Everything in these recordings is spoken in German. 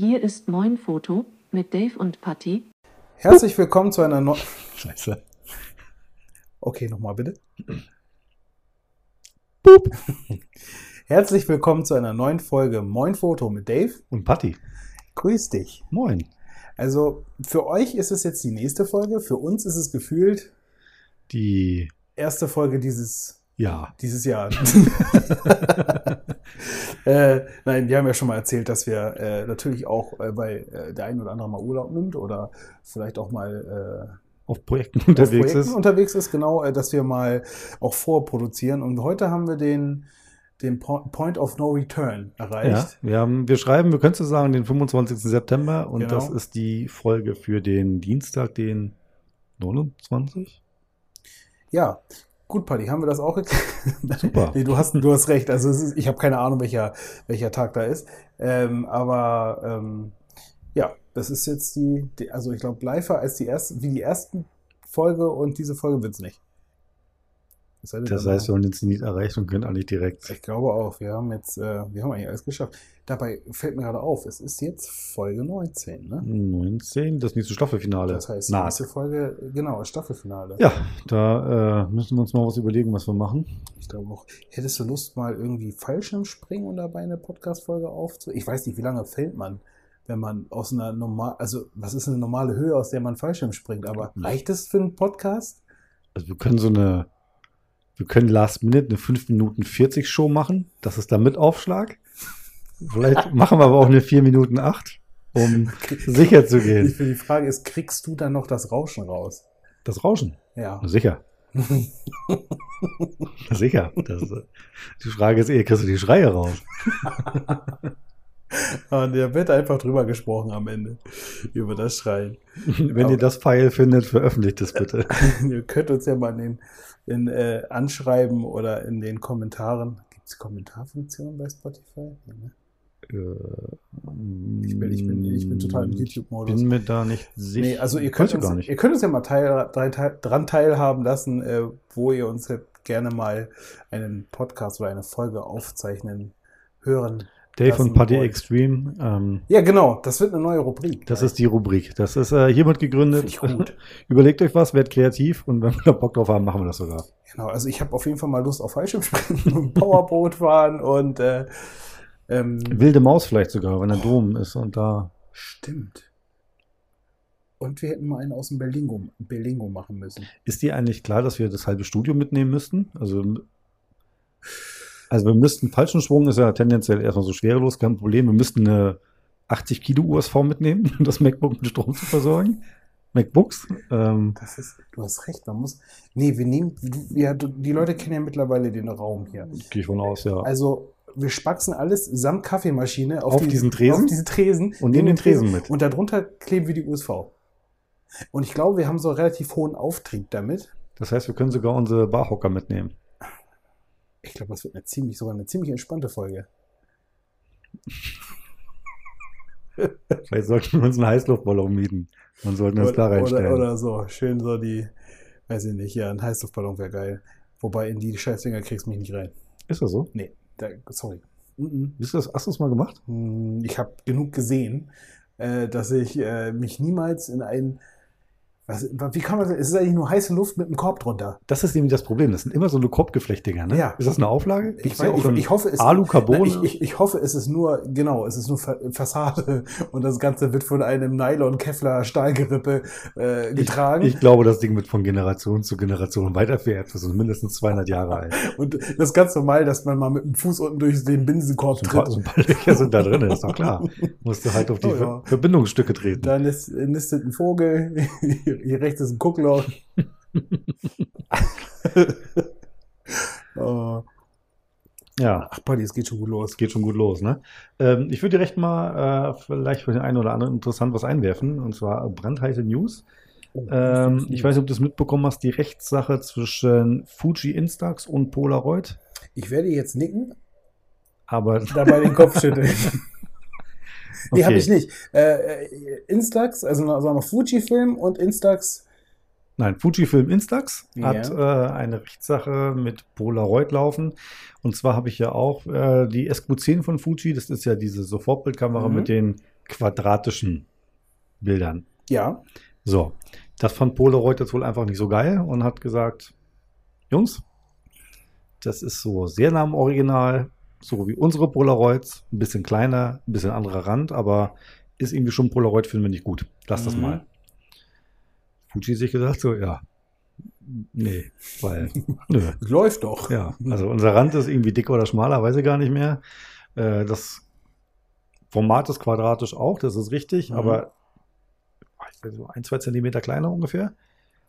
Hier ist Moin Foto mit Dave und Patty. Herzlich willkommen zu einer neuen. Scheiße. Okay, nochmal bitte. Boop. Herzlich willkommen zu einer neuen Folge Moin Foto mit Dave. Und Patti. Grüß dich. Moin. Also für euch ist es jetzt die nächste Folge, für uns ist es gefühlt Die, erste Folge dieses, ja. dieses Jahr. äh, nein, wir haben ja schon mal erzählt, dass wir äh, natürlich auch, äh, weil äh, der ein oder andere mal Urlaub nimmt oder vielleicht auch mal äh, Auf Projekten auf unterwegs Projekten ist. unterwegs ist, genau, äh, dass wir mal auch vorproduzieren. Und heute haben wir den, den Po- Point of No Return Ja, erreicht. wir, haben, wir schreiben, wir können es sagen, den 25. September und Genau. das ist die Folge für den Dienstag, den 29. Ja, gut, Paddy, haben wir das auch geklärt? Super. nee, du hast, du hast recht. Also ist, ich habe keine Ahnung, welcher, welcher Tag da ist. Ähm, aber ähm, ja, das ist jetzt die, die also ich glaube, live als die erste, wie die ersten Folge und diese Folge wird's nicht. Das dann- heißt, wir haben den Zenit erreicht und können eigentlich direkt. Ich glaube auch. Wir haben jetzt, äh, wir haben eigentlich alles geschafft. Dabei fällt mir gerade auf, es ist jetzt Folge 19, ne? 19, das nächste Staffelfinale. Das heißt, die naht. nächste Folge, genau, Staffelfinale. Ja, da äh, müssen wir uns mal was überlegen, was wir machen. Ich glaube auch. Hättest du Lust, mal irgendwie Fallschirmspringen und dabei eine Podcast-Folge aufzu... Ich weiß nicht, wie lange fällt man, wenn man aus einer normal, also was ist eine normale Höhe, aus der man Fallschirm springt? Aber reicht es für einen Podcast? Also wir können so eine, wir können Last Minute eine 5 Minuten 40 Show machen. Das ist dann mit Aufschlag. Vielleicht machen wir aber auch eine 4 Minuten 8, um sicher zu gehen. die Frage ist, kriegst du dann noch das Rauschen raus? Das Rauschen. Ja. Sicher. Sicher. Das, ist- die Frage ist eher, kriegst du die Schreie raus? Und der wird einfach drüber gesprochen am Ende. Über das Schreien. Wenn Aber- ihr das Pfeil findet, veröffentlicht es bitte. Ihr könnt uns ja mal in den in, äh, anschreiben oder in den Kommentaren. Gibt es Kommentarfunktionen bei Spotify? Ja, ne? Ich bin- ich bin- ich bin total im YouTube-Modus. bin mir da nicht sicher. Nee, also ihr könnt, ich uns, ihr könnt uns ja mal teil, teil, dran teilhaben lassen, äh, wo ihr uns gerne mal einen Podcast oder eine Folge aufzeichnen, hören. Dave und Party wollt. Extreme. Ähm, Ja, genau, das wird eine neue Rubrik. das ist die Rubrik. Das ist äh, hiermit gegründet. Überlegt euch was, werdet kreativ und wenn wir da Bock drauf haben, machen wir das sogar. Genau, also ich habe auf jeden Fall mal Lust auf Fallschirmspringen und Powerboot fahren und äh, ähm, Wilde Maus vielleicht sogar, wenn der Dom ist und da. Stimmt. Und wir hätten mal einen aus dem Berlingo, Berlingo machen müssen. Ist dir eigentlich klar, dass wir das halbe Studio mitnehmen müssten? Also, also wir müssten, Fallschirmsprung ist ja tendenziell erstmal so schwerelos, kein Problem. Wir müssten eine 80 Kilo USV mitnehmen, um das MacBook mit Strom zu versorgen. MacBooks. Ähm, Das ist, du hast recht, man muss. Nee, wir nehmen, ja, die Leute kennen ja mittlerweile den Raum hier. Gehe ich von aus, ja. Also, wir spaxen alles samt Kaffeemaschine auf, Auf diesen Tresen? Auf diesen Tresen. Und nehmen den Tresen mit. Und darunter kleben wir die USV. Und ich glaube, wir haben so einen relativ hohen Auftrieb damit. Das heißt, wir können sogar unsere Barhocker mitnehmen. Ich glaube, das wird eine ziemlich, sogar eine ziemlich entspannte Folge. Vielleicht sollten wir uns einen Heißluftballon mieten. Dann sollten uns da reinstellen. oder, oder so. Schön so die, weiß ich nicht, ja, ein Heißluftballon wäre geil. Wobei in die Scheißdinger kriegst du mich nicht rein. Ist das so? Nee, da, sorry. Mhm. Bist du das, hast du das mal gemacht? Hm, Ich habe genug gesehen, äh, dass ich äh, mich niemals in ein. Was, wie kann man das? Es ist eigentlich nur heiße Luft mit einem Korb drunter. Das ist nämlich das Problem. Das sind immer so eine Korbgeflechtdinger, ne? Ja. Ist das eine Auflage? Ich, weiß, ich, ich hoffe, es Alu, Carbon. Ich, ich, ich hoffe, es ist nur, genau, es ist nur Fa- Fassade und das Ganze wird von einem Nylon-Kevlar-Stahlgerippe äh, getragen. Ich glaube, das Ding wird von Generation zu Generation weitervererbt. Das sind mindestens 200 Jahre alt. und das ist ganz normal, dass man mal mit dem Fuß unten durch den Binsenkorb So tritt. so ein paar Löcher sind da drin, ist doch klar. Musst du halt auf die Oh ja. Ver- Verbindungsstücke treten. Da nist- nistet ein Vogel, hier rechts ist ein Guckloch. oh. Ja, Ach, Buddy, es geht schon gut los. es geht schon gut los, ne? Ähm, ich würde direkt mal äh, vielleicht für den einen oder anderen interessant was einwerfen, und zwar brandheiße News. Oh, Ähm, ich weiß nicht, ob du es mitbekommen hast, die Rechtssache zwischen Fuji Instax und Polaroid. Ich werde jetzt nicken, Aber dabei den Kopf schütteln. Okay. habe ich nicht. Äh, äh, Instax, also sagen wir Fujifilm und Instax. Nein, Fujifilm Instax Ja. hat äh, eine Rechtssache mit Polaroid laufen. Und zwar habe ich ja auch äh, die SQ10 von Fuji. Das ist ja diese Sofortbildkamera Mhm. mit den quadratischen Bildern. Ja. So, das fand Polaroid jetzt wohl einfach nicht so geil und hat gesagt, Jungs, das ist so sehr nah am Original, so wie unsere Polaroids, ein bisschen kleiner, ein bisschen anderer Rand, aber ist irgendwie schon Polaroid, finden wir nicht gut. Lass das Mhm. mal. Fuji sich gesagt, so, ja, nee, weil, nö. Läuft doch. Ja, also unser Rand ist irgendwie dicker oder schmaler, weiß ich gar nicht mehr. Äh, das Format ist quadratisch auch, das ist richtig, Mhm. aber ich weiß nicht, so ein, zwei Zentimeter kleiner ungefähr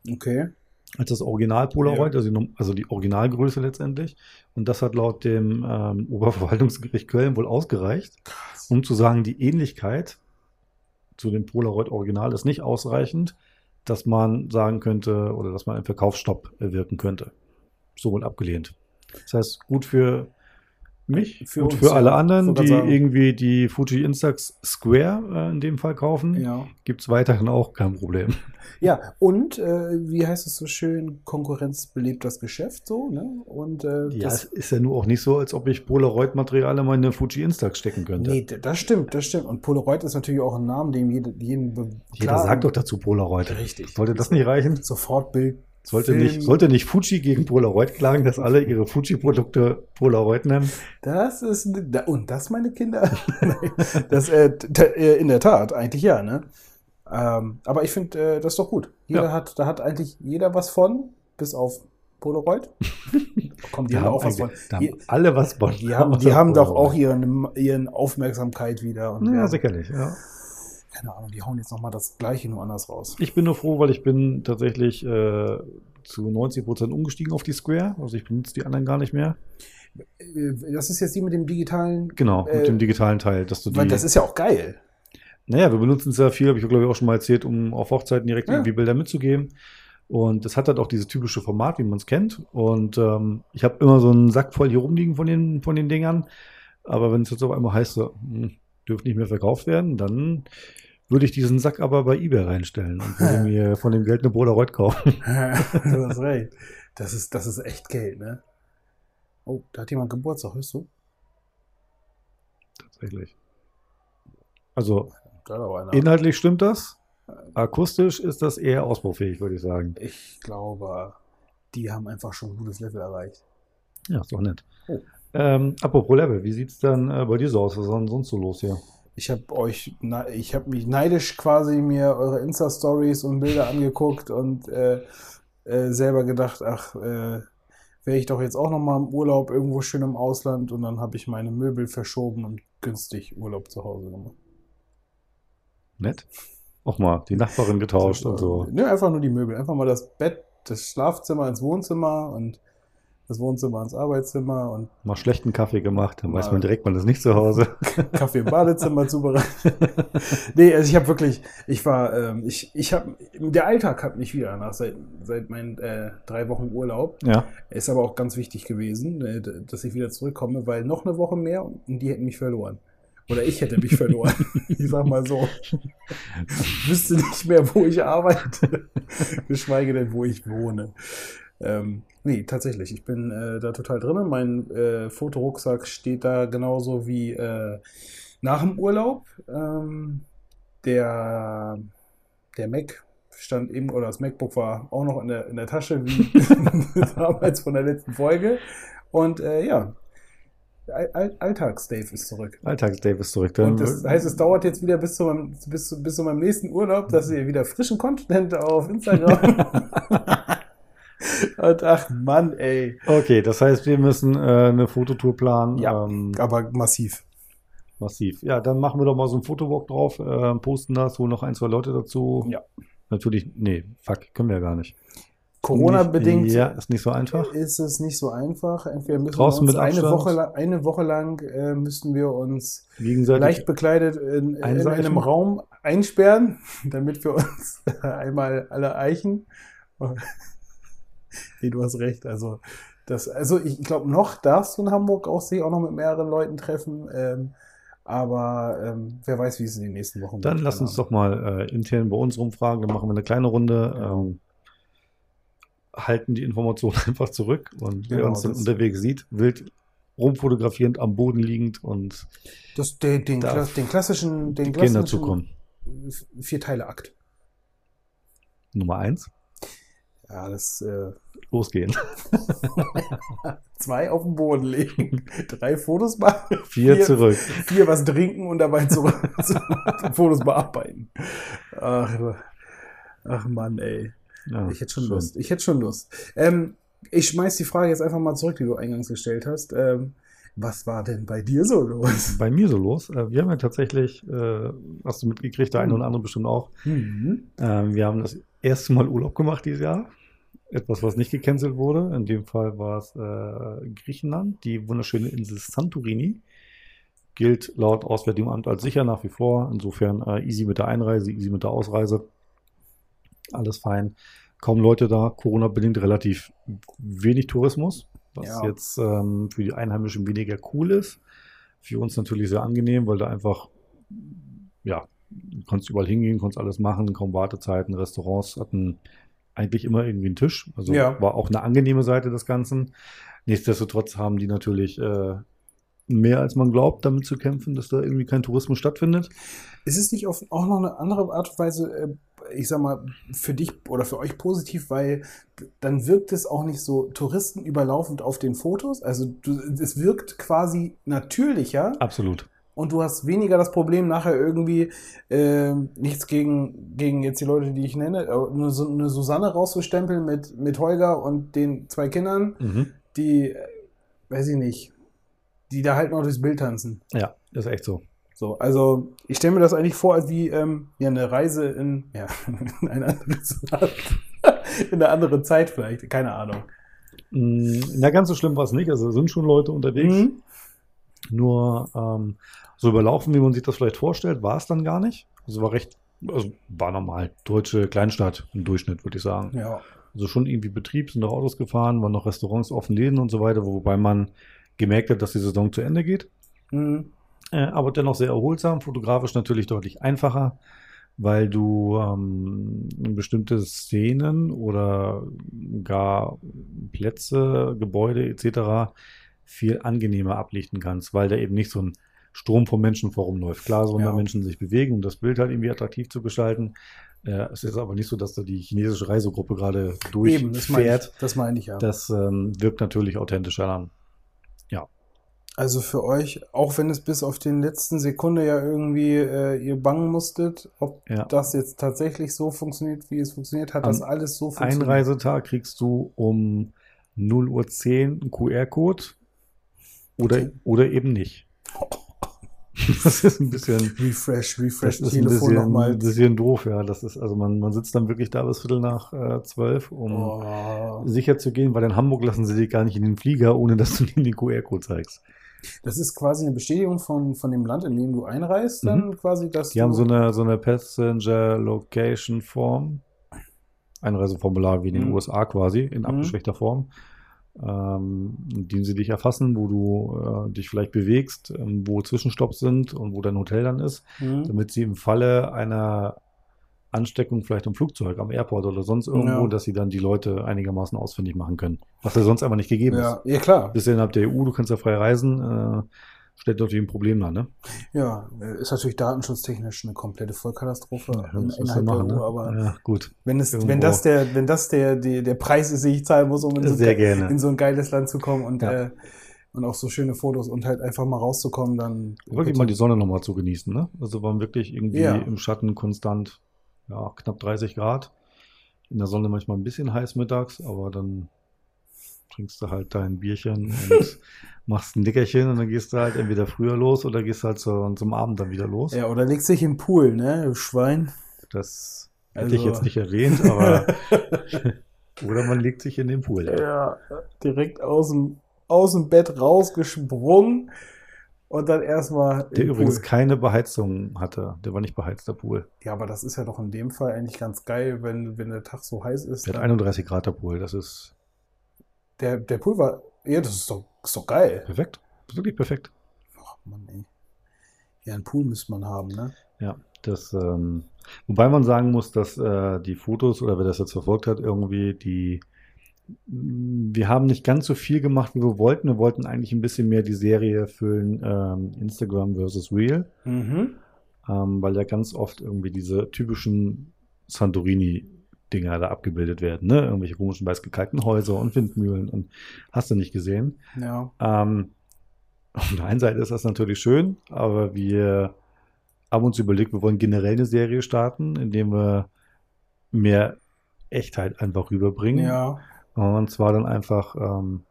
Okay. Als das Original Polaroid, also, die, Num- also die Originalgröße letztendlich. Und das hat laut dem ähm, Oberverwaltungsgericht Köln wohl ausgereicht, um zu sagen, die Ähnlichkeit zu dem Polaroid Original ist nicht ausreichend, dass man sagen könnte oder dass man einen Verkaufsstopp erwirken könnte. So wohl abgelehnt. Das heißt, gut für mich, Für gut uns, für ja. alle anderen, die sagen. irgendwie die Fuji Instax Square äh, in dem Fall kaufen, Ja. gibt es weiterhin auch kein Problem. Ja, und äh, wie heißt es so schön, Konkurrenz belebt das Geschäft so, ne? Und äh, Ja, das, ist ja nur auch nicht so, als ob ich Polaroid-Material in meine Fuji Instax stecken könnte. nee, das stimmt, das stimmt. Und Polaroid ist natürlich auch ein Name, dem jede, jeden Jeder sagt doch dazu Polaroid. Richtig. Sollte das nicht reichen? sofort Bild. Sollte Film. nicht, sollte nicht Fuji gegen Polaroid klagen, dass alle ihre Fuji-Produkte Polaroid nennen? Das ist und das meine Kinder. Das äh, äh, in der Tat eigentlich ja, ne? Ähm, aber ich finde, äh, das ist doch gut. Jeder Ja. hat, da hat eigentlich jeder was von, bis auf Polaroid. Kommt die haben auch was von. da haben alle was von. die haben, die haben doch auch ihren, ihren Aufmerksamkeit wieder. Ja, sicherlich. Ja. Keine Ahnung, die hauen jetzt nochmal das Gleiche nur anders raus. Ich bin nur froh, weil ich bin tatsächlich äh, zu 90 Prozent umgestiegen auf die Square. Also ich benutze die anderen gar nicht mehr. Äh, Das ist jetzt die mit dem digitalen. Genau, mit Äh, dem digitalen Teil. Dass du die, Weil das ist ja auch geil. Naja, wir benutzen es ja viel, habe ich glaube ich auch schon mal erzählt, um auf Hochzeiten direkt Ja. irgendwie Bilder mitzugeben. Und es hat halt auch dieses typische Format, wie man es kennt. Und ähm, ich habe immer so einen Sack voll hier rumliegen von den, von den Dingern. Aber wenn es jetzt auf einmal heißt, so, hm, dürfen nicht mehr verkauft werden, dann würde ich diesen Sack aber bei eBay reinstellen und würde mir von dem Geld eine Polaroid kaufen. du hast recht. Das ist, das ist echt Geld, ne? Oh, da hat jemand Geburtstag, hörst du? Tatsächlich. Also inhaltlich stimmt das. Akustisch ist das eher ausbaufähig, würde ich sagen. Ich glaube, die haben einfach schon ein gutes Level erreicht. Ja, ist doch nett. Oh. Ähm, apropos Level, wie sieht's dann äh, bei dir so aus? Was ist denn sonst so los hier? Ich habe euch, ich habe mich neidisch quasi mir eure Insta-Stories und Bilder angeguckt und äh, äh, selber gedacht, ach, äh, wäre ich doch jetzt auch noch mal im Urlaub irgendwo schön im Ausland und dann habe ich meine Möbel verschoben und günstig Urlaub zu Hause gemacht. Nett. Auch mal die Nachbarin getauscht und so. Nö, einfach nur die Möbel. Einfach mal das Bett, das Schlafzimmer ins Wohnzimmer und das Wohnzimmer ins Arbeitszimmer und Mal schlechten Kaffee gemacht, dann weiß man direkt, man ist nicht zu Hause. Kaffee im Badezimmer zubereitet. nee, also ich habe wirklich, ich war, ähm, ich, ich habe, der Alltag hat mich wieder nach seit, seit meinen äh, drei Wochen Urlaub. Ja, Ist aber auch ganz wichtig gewesen, äh, dass ich wieder zurückkomme, weil noch eine Woche mehr und die hätten mich verloren. Oder ich hätte mich verloren. ich sag mal so. Ich wüsste nicht mehr, wo ich arbeite, geschweige denn, wo ich wohne. Ähm, nee, tatsächlich. Ich bin äh, da total drin. Mein äh, Fotorucksack steht da genauso wie äh, nach dem Urlaub. Ähm, der, der Mac stand eben, oder das MacBook war auch noch in der, in der Tasche, wie damals von der letzten Folge. Und äh, ja, All All Alltags-Dave ist zurück. Alltags-Dave ist zurück. Dann, Und das heißt, es dauert jetzt wieder bis zu meinem, bis, zu- bis zu meinem nächsten Urlaub, dass ihr wieder frischen Content auf Instagram. Und ach Mann, ey. okay, das heißt, wir müssen äh, eine Fototour planen. Ja. Ähm, Aber massiv. massiv. Ja, dann machen wir doch mal so einen Fotowalk drauf, äh, posten das, holen noch ein, zwei Leute dazu. Ja. Natürlich, nee, fuck, können wir ja gar nicht. Corona-bedingt Ja, ist nicht so einfach. ist es nicht so einfach. Entweder müssen Draußen wir uns mit eine. Woche, lang, eine Woche lang äh, müssten wir uns leicht bekleidet in, in einem Raum einsperren, damit wir uns einmal alle eichen. nee, du hast recht. Also, das, also ich glaube, noch darfst du in Hamburg auch sich auch noch mit mehreren Leuten treffen. Ähm, aber ähm, wer weiß, wie es in den nächsten Wochen Dann lass uns doch mal äh, intern bei uns rumfragen, dann machen wir eine kleine Runde, Ja. ähm, halten die Informationen einfach zurück und wer Genau, uns dann unterwegs sieht, wild rumfotografierend am Boden liegend und Das, den, den, Kla- den klassischen, den die Kinder klassischen zukommen. Vier-Teile-Akt. Nummer eins, Ja, das äh, losgehen. zwei auf den Boden legen, drei Fotos machen, Vier, Vier- zurück. vier was trinken und dabei zurück Fotos bearbeiten. Ach, ach Mann, ey. Ja, Ich hätte schon schön. Lust. Ich hätte schon Lust. Ähm, ich schmeiß die Frage jetzt einfach mal zurück, die du eingangs gestellt hast. Ähm, was war denn bei dir so los? Bei mir so los. Äh, Wir haben ja tatsächlich, äh, hast du mitgekriegt, der eine oder andere bestimmt auch, Mhm. Ähm, wir haben das erste Mal Urlaub gemacht dieses Jahr. Etwas, was nicht gecancelt wurde. In dem Fall war es äh, Griechenland, die wunderschöne Insel Santorini. Gilt laut Auswärtigem Amt als sicher nach wie vor. Insofern äh, easy mit der Einreise, easy mit der Ausreise. Alles fein. Kaum Leute da, Corona-bedingt relativ wenig Tourismus, was Ja. jetzt ähm, für die Einheimischen weniger cool ist. Für uns natürlich sehr angenehm, weil da einfach, ja, du konntest überall hingehen, konntest alles machen, kaum Wartezeiten, Restaurants hatten eigentlich immer irgendwie einen Tisch. Also Ja. war auch eine angenehme Seite des Ganzen. Nichtsdestotrotz haben die natürlich äh, mehr als man glaubt, damit zu kämpfen, dass da irgendwie kein Tourismus stattfindet. Ist es nicht auch noch eine andere Art und Weise, äh, ich sag mal, für dich oder für euch positiv, weil dann wirkt es auch nicht so touristenüberlaufend auf den Fotos. Also du, es wirkt quasi natürlicher Absolut. Und du hast weniger das Problem nachher irgendwie äh, nichts gegen, gegen jetzt die Leute, die ich nenne, eine, eine Susanne rauszustempeln mit, mit Holger und den zwei Kindern, Mhm. die, weiß ich nicht, die da halt noch durchs Bild tanzen. Ja, ist echt so. So, also ich stelle mir das eigentlich vor, als wie ähm, ja, eine Reise in, ja, in ein anderes Land. in eine andere Zeit vielleicht, keine Ahnung. Mm, Na, ganz so schlimm war es nicht. Also es sind schon Leute unterwegs. Mhm. Nur ähm, so überlaufen, wie man sich das vielleicht vorstellt, war es dann gar nicht. Also war recht, also war normal. Deutsche Kleinstadt im Durchschnitt, würde ich sagen. Ja. Also schon irgendwie Betrieb, sind noch Autos gefahren, waren noch Restaurants offen, Läden und so weiter, wobei man gemerkt hat, dass die Saison zu Ende geht. Mhm. Äh, aber dennoch sehr erholsam, fotografisch natürlich deutlich einfacher, weil du ähm, bestimmte Szenen oder gar Plätze, Gebäude etc. viel angenehmer ablichten kannst, weil da eben nicht so ein Strom von Menschen vor rumläuft. Klar, sollen Ja. da Menschen sich bewegen, um das Bild halt irgendwie attraktiv zu gestalten. Äh, es ist aber nicht so, dass da die chinesische Reisegruppe gerade Eben, das meine ich, durchfährt. das meine ich ja. Das ähm, wirkt natürlich authentischer an. Also für euch, auch wenn es bis auf den letzten Sekunde ja irgendwie äh, ihr bangen musstet, ob Ja. das jetzt tatsächlich so funktioniert, wie es funktioniert, hat Am das alles so funktioniert. Einreisetag kriegst du um 0 Uhr 10 einen QR-Code oder, Okay. oder eben nicht. Das ist ein bisschen, Refresh, das Refresh, ist ein Telefon bisschen, nochmal. ein bisschen doof, ja. Das ist, also man, man sitzt dann wirklich da bis Viertel nach äh, zwölf, um Oh. sicher zu gehen, weil in Hamburg lassen sie dich gar nicht in den Flieger, ohne dass du ihnen den QR-Code zeigst. Das ist quasi eine Bestätigung von, von dem Land, in dem du einreist, dann quasi, dass Mhm. Die haben so eine, so eine Passenger Location Form. Einreiseformular wie in den Mhm. USA quasi, in Mhm. abgeschwächter Form. Ähm, in dem sie dich erfassen, wo du äh, dich vielleicht bewegst, ähm, wo Zwischenstopps sind und wo dein Hotel dann ist, Mhm. damit sie im Falle einer Ansteckung vielleicht im Flugzeug, am Airport oder sonst irgendwo, Ja. dass sie dann die Leute einigermaßen ausfindig machen können. Was ja sonst einfach nicht gegeben ist. ja, ja, klar. Bist ja innerhalb der EU, du kannst ja frei reisen, äh, stellt natürlich ein Problem dar, ne? Ja, äh, ist natürlich datenschutztechnisch eine komplette Vollkatastrophe Ja, in, innerhalb machen, der EU, ne? aber ja, gut. wenn, es, irgendwo. wenn das, der, wenn das der, der, der Preis ist, den ich zahlen muss, um in so, in so ein geiles Land zu kommen und, Ja. äh, und auch so schöne Fotos und halt einfach mal rauszukommen, dann Wirklich mal die Sonne nochmal zu genießen, ne? Also waren wirklich irgendwie im Schatten konstant, ja, knapp 30 Grad. In der Sonne manchmal ein bisschen heiß mittags, aber dann trinkst du halt dein Bierchen und machst ein Nickerchen und dann gehst du halt entweder früher los oder gehst halt so, zum Abend dann wieder los. Ja, oder legst dich im Pool, ne, du Schwein. Das hätte Also- ich jetzt nicht erwähnt, aber oder man legt sich in den Pool. Ja. Ja, direkt aus dem, aus dem Bett rausgesprungen und dann erstmal Der übrigens Pool. keine Beheizung hatte. Der war nicht beheizt, der Pool. Ja, aber das ist ja doch in dem Fall eigentlich ganz geil, wenn, wenn der Tag so heiß ist. Der hat dann- 31 Grad, der Pool. Das ist der, der Pool war, ja, das ist doch, ist doch geil. perfekt. Wirklich perfekt. Ach Mann, ey. Ja, einen Pool müsste man haben, ne? Ja, das, ähm, wobei man sagen muss, dass äh, die Fotos, oder wer das jetzt verfolgt hat, irgendwie die wir haben nicht ganz so viel gemacht, wie wir wollten. Wir wollten eigentlich ein bisschen mehr die Serie füllen, ähm, Instagram versus Real, Mhm. ähm, weil ja ganz oft irgendwie diese typischen Santorini-Dinger da abgebildet werden, ne? Irgendwelche komischen weiß gekalkten Häuser und Windmühlen und hast du nicht gesehen. Ja. Ähm, auf der einen Seite ist das natürlich schön, aber wir haben uns überlegt, wir wollen generell eine Serie starten, indem wir mehr Echtheit einfach rüberbringen. Ja. Und zwar dann einfach ähm,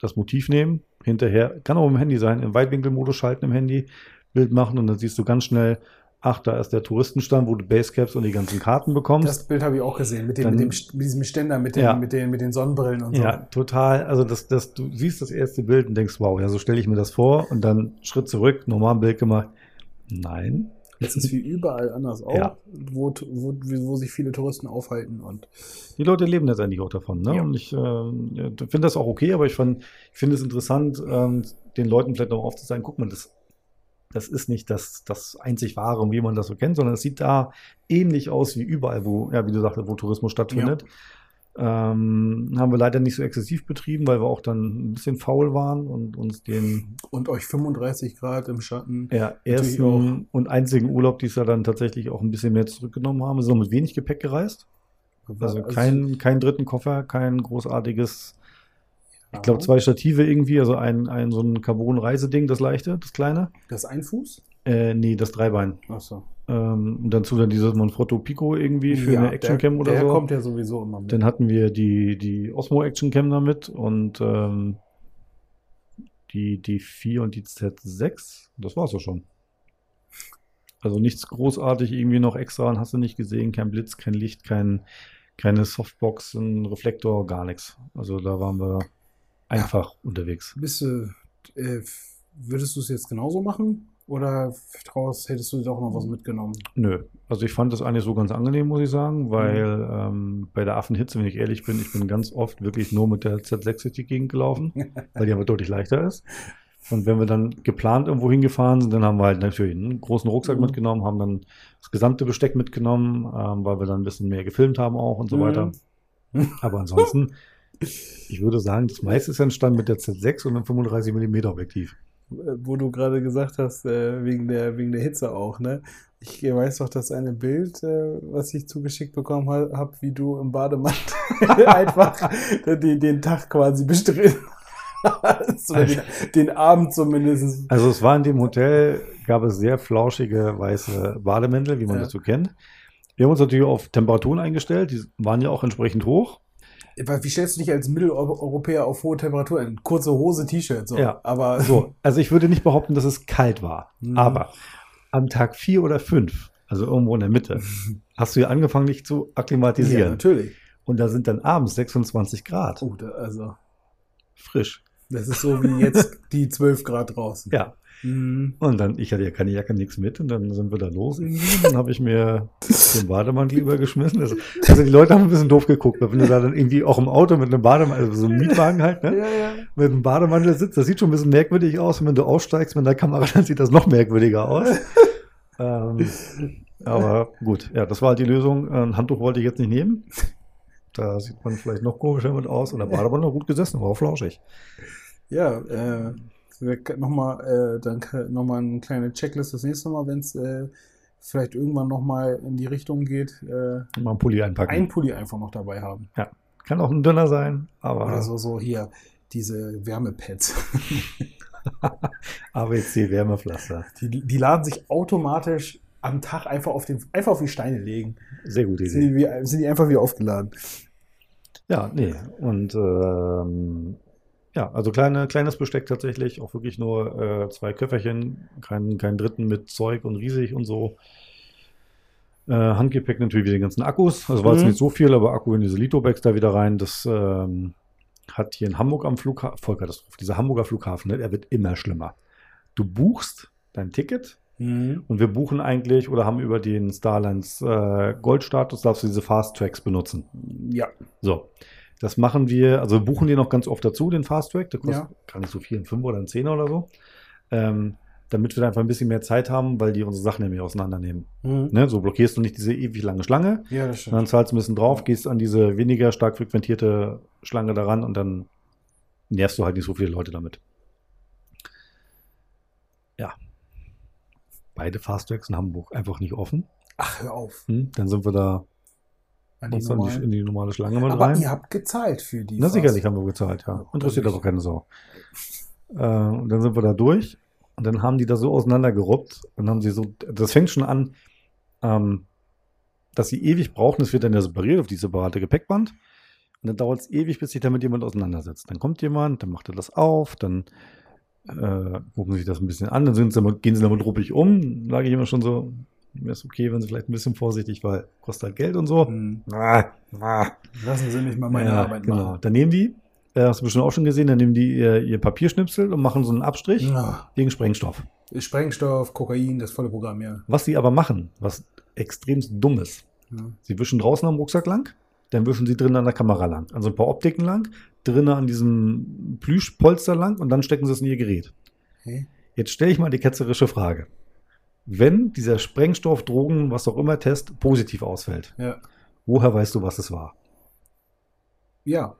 das Motiv nehmen, hinterher, kann auch im Handy sein, im Weitwinkelmodus schalten im Handy, Bild machen und dann siehst du ganz schnell, ach, da ist der Touristenstand, wo du Basecaps und die ganzen Karten bekommst. Das Bild habe ich auch gesehen, mit, dem, Dann- mit, dem, mit diesem Ständer, mit, den, Ja. mit, den, mit den Sonnenbrillen und so. Ja, total. Also das, das, du siehst das erste Bild und denkst, wow, ja, so stelle ich mir das vor und dann Schritt zurück, normal ein Bild gemacht. Nein. Das ist wie überall anders auch, Ja. wo, wo, wo sich viele Touristen aufhalten. Und Die Leute leben letztendlich auch davon. Ne? Ja. Und ich ja, finde das auch okay, aber ich, fand- ich finde es interessant, ähm, den Leuten vielleicht noch aufzuzeigen, guck mal, das, das ist nicht das, das einzig Wahre, wie man das so kennt, sondern es sieht da ähnlich aus wie überall, wo, ja, wie du sagtest, wo Tourismus stattfindet. Ähm, haben wir leider nicht so exzessiv betrieben, weil wir auch dann ein bisschen faul waren und uns den und euch 35 Grad im Schatten. ja, ersten und einzigen Urlaub, die es ja dann tatsächlich auch ein bisschen mehr zurückgenommen haben. Wir sind mit wenig Gepäck gereist. Also kein, kein dritten Koffer, kein großartiges, ich glaube zwei Stative irgendwie, also ein, ein so ein Carbon-Reiseding, das leichte, das kleine. Das ein Fuß? Äh, nee, das Dreibein. Achso. Ähm, und dazu dann dieses Monfrotto Pico irgendwie für eine Actioncam der, oder der so. kommt ja sowieso immer mit. Dann hatten wir die, die Osmo Actioncam damit und ähm, die, die 4 und die Z6. Das war's ja schon. Also nichts großartig irgendwie noch extra, und hast du nicht gesehen, kein Blitz, kein Licht, kein, keine Softbox, ein Reflektor, gar nichts. Also da waren wir einfach unterwegs. Bist du, äh, würdest du es jetzt genauso machen? Oder daraus hättest du doch noch was mitgenommen? Nö, also ich fand das eigentlich so ganz angenehm, muss ich sagen, weil ähm, bei der Affenhitze, wenn ich ehrlich bin, ich bin ganz oft wirklich nur mit der Z6 durch die Gegend gelaufen, weil die aber deutlich leichter ist. Und wenn wir dann geplant irgendwo hingefahren sind, dann haben wir halt natürlich einen großen Rucksack Mhm. mitgenommen, haben dann das gesamte Besteck mitgenommen, ähm, weil wir dann ein bisschen mehr gefilmt haben auch und so Mhm. weiter. Aber ansonsten, ich würde sagen, das meiste ist entstanden mit der Z6 und einem 35 mm Objektiv. Äh, Wo du gerade gesagt hast, äh, wegen, der, wegen der Hitze auch, ne? Ich weiß doch, dass eine Bild, äh, was ich zugeschickt bekommen habe, wie du im Bademantel einfach den, den Tag quasi bestritten hast. Oder den, den Abend zumindest. Also es war in dem Hotel, gab es sehr flauschige weiße Bademäntel, wie man Ja. das so kennt. Wir haben uns natürlich auf Temperaturen eingestellt, die waren ja auch entsprechend hoch. Wie stellst du dich als Mitteleuropäer auf hohe Temperaturen? Kurze Hose, T-Shirt, so. Ja. Aber So, also ich würde nicht behaupten, dass es kalt war. Mhm. Aber am Tag vier oder fünf, also irgendwo in der Mitte, hast du ja angefangen, dich zu ja, akklimatisieren. natürlich. Und da sind dann abends 26 Grad. Oh, da, also, Frisch. das ist so wie jetzt die 12 Grad draußen. Ja. Mhm. Und dann, ich hatte ja keine Jacke, nichts mit. Und dann sind wir da los irgendwie. Dann habe ich mir den Bademantel übergeschmissen. Also, also die Leute haben ein bisschen doof geguckt. weil Wenn du da dann irgendwie auch im Auto mit einem Bademantel, also so einem Mietwagen halt, ne? Ja, ja. mit einem Bademantel sitzt, das sieht schon ein bisschen merkwürdig aus. Und wenn du aussteigst mit der Kamera, dann sieht das noch merkwürdiger aus. ähm, aber gut, ja, das war halt die Lösung. Ein Handtuch wollte ich jetzt nicht nehmen. Da sieht man vielleicht noch komischer mit aus. Und der Bademantel gut gesessen, war auch flauschig. Ja, äh, nochmal, äh, dann nochmal eine kleine Checklist das nächste Mal, wenn es äh, vielleicht irgendwann nochmal in die Richtung geht, äh, Mal einen Pulli einpacken. ein Pulli einfach noch dabei haben. Kann auch ein dünner sein, aber Oder so, so hier, diese Wärmepads. ABC Wärmepflaster. Die, die laden sich automatisch am Tag einfach auf, den, einfach auf die Steine legen. Sehr gute Sind Idee. die, wie, sind die einfach wieder aufgeladen. Ja, nee. Und ähm, ja, also kleine, kleines Besteck tatsächlich, auch wirklich nur äh, zwei Köfferchen, keinen kein dritten mit Zeug und riesig und so. Äh, Handgepäck natürlich wie die ganzen Akkus. Also war jetzt Mhm. nicht so viel, aber Akku in diese Lito-Bags da wieder rein. Das ähm, hat hier in Hamburg am Flughafen, Vollkatastrophe, dieser Hamburger Flughafen, ne, der wird immer schlimmer. Du buchst dein Ticket Mhm. und wir buchen eigentlich oder haben über den Starlines äh, Goldstatus, darfst du diese Fast Tracks benutzen. Ja. So, das machen wir, also wir buchen die noch ganz oft dazu, den Fast Track, der kostet Ja. gar nicht so viel, ein 5 oder ein 10 oder so. Ähm, damit wir da einfach ein bisschen mehr Zeit haben, weil die unsere Sachen nämlich auseinandernehmen. Mhm. Ne? So blockierst du nicht diese ewig lange Schlange, Ja, das stimmt. zahlst ein bisschen drauf, gehst an diese weniger stark frequentierte Schlange daran und dann nervst du halt nicht so viele Leute damit. Ja. Beide Fasttracks in Hamburg einfach nicht offen. Ach, hör auf. Hm? Dann sind wir da An die dann die, normalen. in die normale Schlange mit Aber rein. ihr habt gezahlt für die. Na, Fast- sicherlich haben wir gezahlt, ja. Interessiert aber keine Sau. Äh, und dann sind wir da durch und dann haben die da so auseinandergeruppt und haben sie so, das fängt schon an, ähm, dass sie ewig brauchen, das wird dann ja separiert auf die separate Gepäckband. Und dann dauert es ewig, bis sich damit jemand auseinandersetzt. Dann kommt jemand, dann macht er das auf, dann äh, gucken sie sich das ein bisschen an, dann sie, gehen sie damit ruppig um. Sage ich immer schon so, wäre es okay, wenn sie vielleicht ein bisschen vorsichtig, weil kostet halt Geld und so. Mhm. Ah, ah. Lassen Sie mich mal meine Ja, Arbeit genau. machen. Dann nehmen die, äh, hast du bestimmt auch schon gesehen, dann nehmen die ihr, ihr Papierschnipsel und machen so einen Abstrich Ja. gegen Sprengstoff. Sprengstoff, Kokain, das volle Programm, ja. Was sie aber machen, was extrem dumm ist, ja. sie wischen draußen am Rucksack lang, dann wischen sie drinnen an der Kamera lang, also ein paar Optiken lang, drinnen an diesem Plüschpolster lang und dann stecken sie es in ihr Gerät. Okay. Jetzt stelle ich mal die ketzerische Frage. Wenn dieser Sprengstoff, Drogen, was auch immer Test positiv ausfällt, Ja. woher weißt du, was es war? Ja.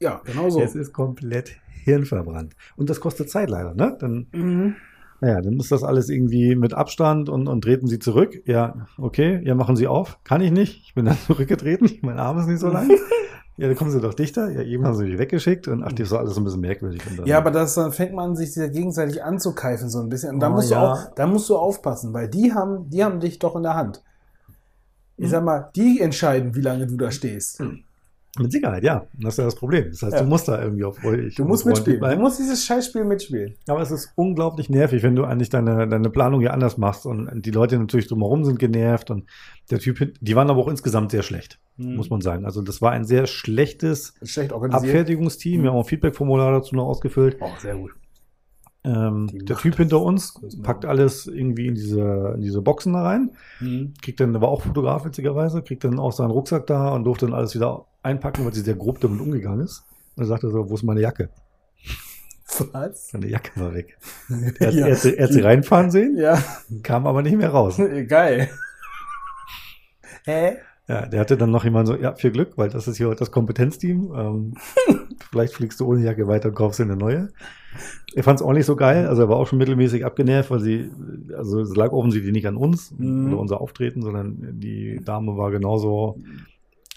Ja, genau so. Es ist komplett hirnverbrannt. Und das kostet Zeit leider, ne? Dann, Mhm. naja, dann ist das alles irgendwie mit Abstand und, und treten sie zurück. Ja, okay, ja, machen sie auf. Kann ich nicht. Ich bin dann zurückgetreten. Mein Arm ist nicht so lang. Ja, dann kommen sie doch dichter. Ja, eben haben sie mich weggeschickt und ach, das war alles ein bisschen merkwürdig. Und dann, Ja, aber das, dann fängt man an, sich gegenseitig anzukeifen, so ein bisschen. Und da Oh, musst ja. du auch, da musst du aufpassen, weil die haben, die haben dich doch in der Hand. Ich Mhm. sag mal, die entscheiden, wie lange du da stehst. Mit Sicherheit, ja. Das ist ja das Problem. Das heißt, Ja. du musst da irgendwie auf ruhig. Du musst mitspielen. Du bleiben. musst dieses Scheißspiel mitspielen. Aber es ist unglaublich nervig, wenn du eigentlich deine, deine Planung ja anders machst und die Leute natürlich drumherum sind genervt und der Typ, die waren aber auch insgesamt sehr schlecht, Mhm. muss man sagen. Also das war ein sehr schlechtes Schlecht. Abfertigungsteam. Wir haben auch ein Feedback-Formular dazu noch ausgefüllt. Oh, sehr gut. Ähm, der Typ hinter uns packt alles irgendwie in diese, in diese Boxen da rein, Mhm. kriegt dann, der war auch Fotograf witzigerweise, kriegt dann auch seinen Rucksack da und durfte dann alles wieder einpacken, weil sie sehr grob damit umgegangen ist. Und dann sagte er so, wo ist meine Jacke? Was? Seine Jacke war weg. Er hat, Ja. er hat, sie- er hat sie reinfahren sehen, Ja, kam aber nicht mehr raus. geil. Hä? Ja, der hatte dann noch jemand so, ja, viel Glück, weil das ist hier das Kompetenzteam. Ähm, vielleicht fliegst du ohne Jacke weiter und kaufst dir eine neue. Er fand es auch nicht so geil, also er war auch schon mittelmäßig abgenervt, weil sie, also es lag offensichtlich nicht an uns Mhm. oder unser Auftreten, sondern die Dame war genauso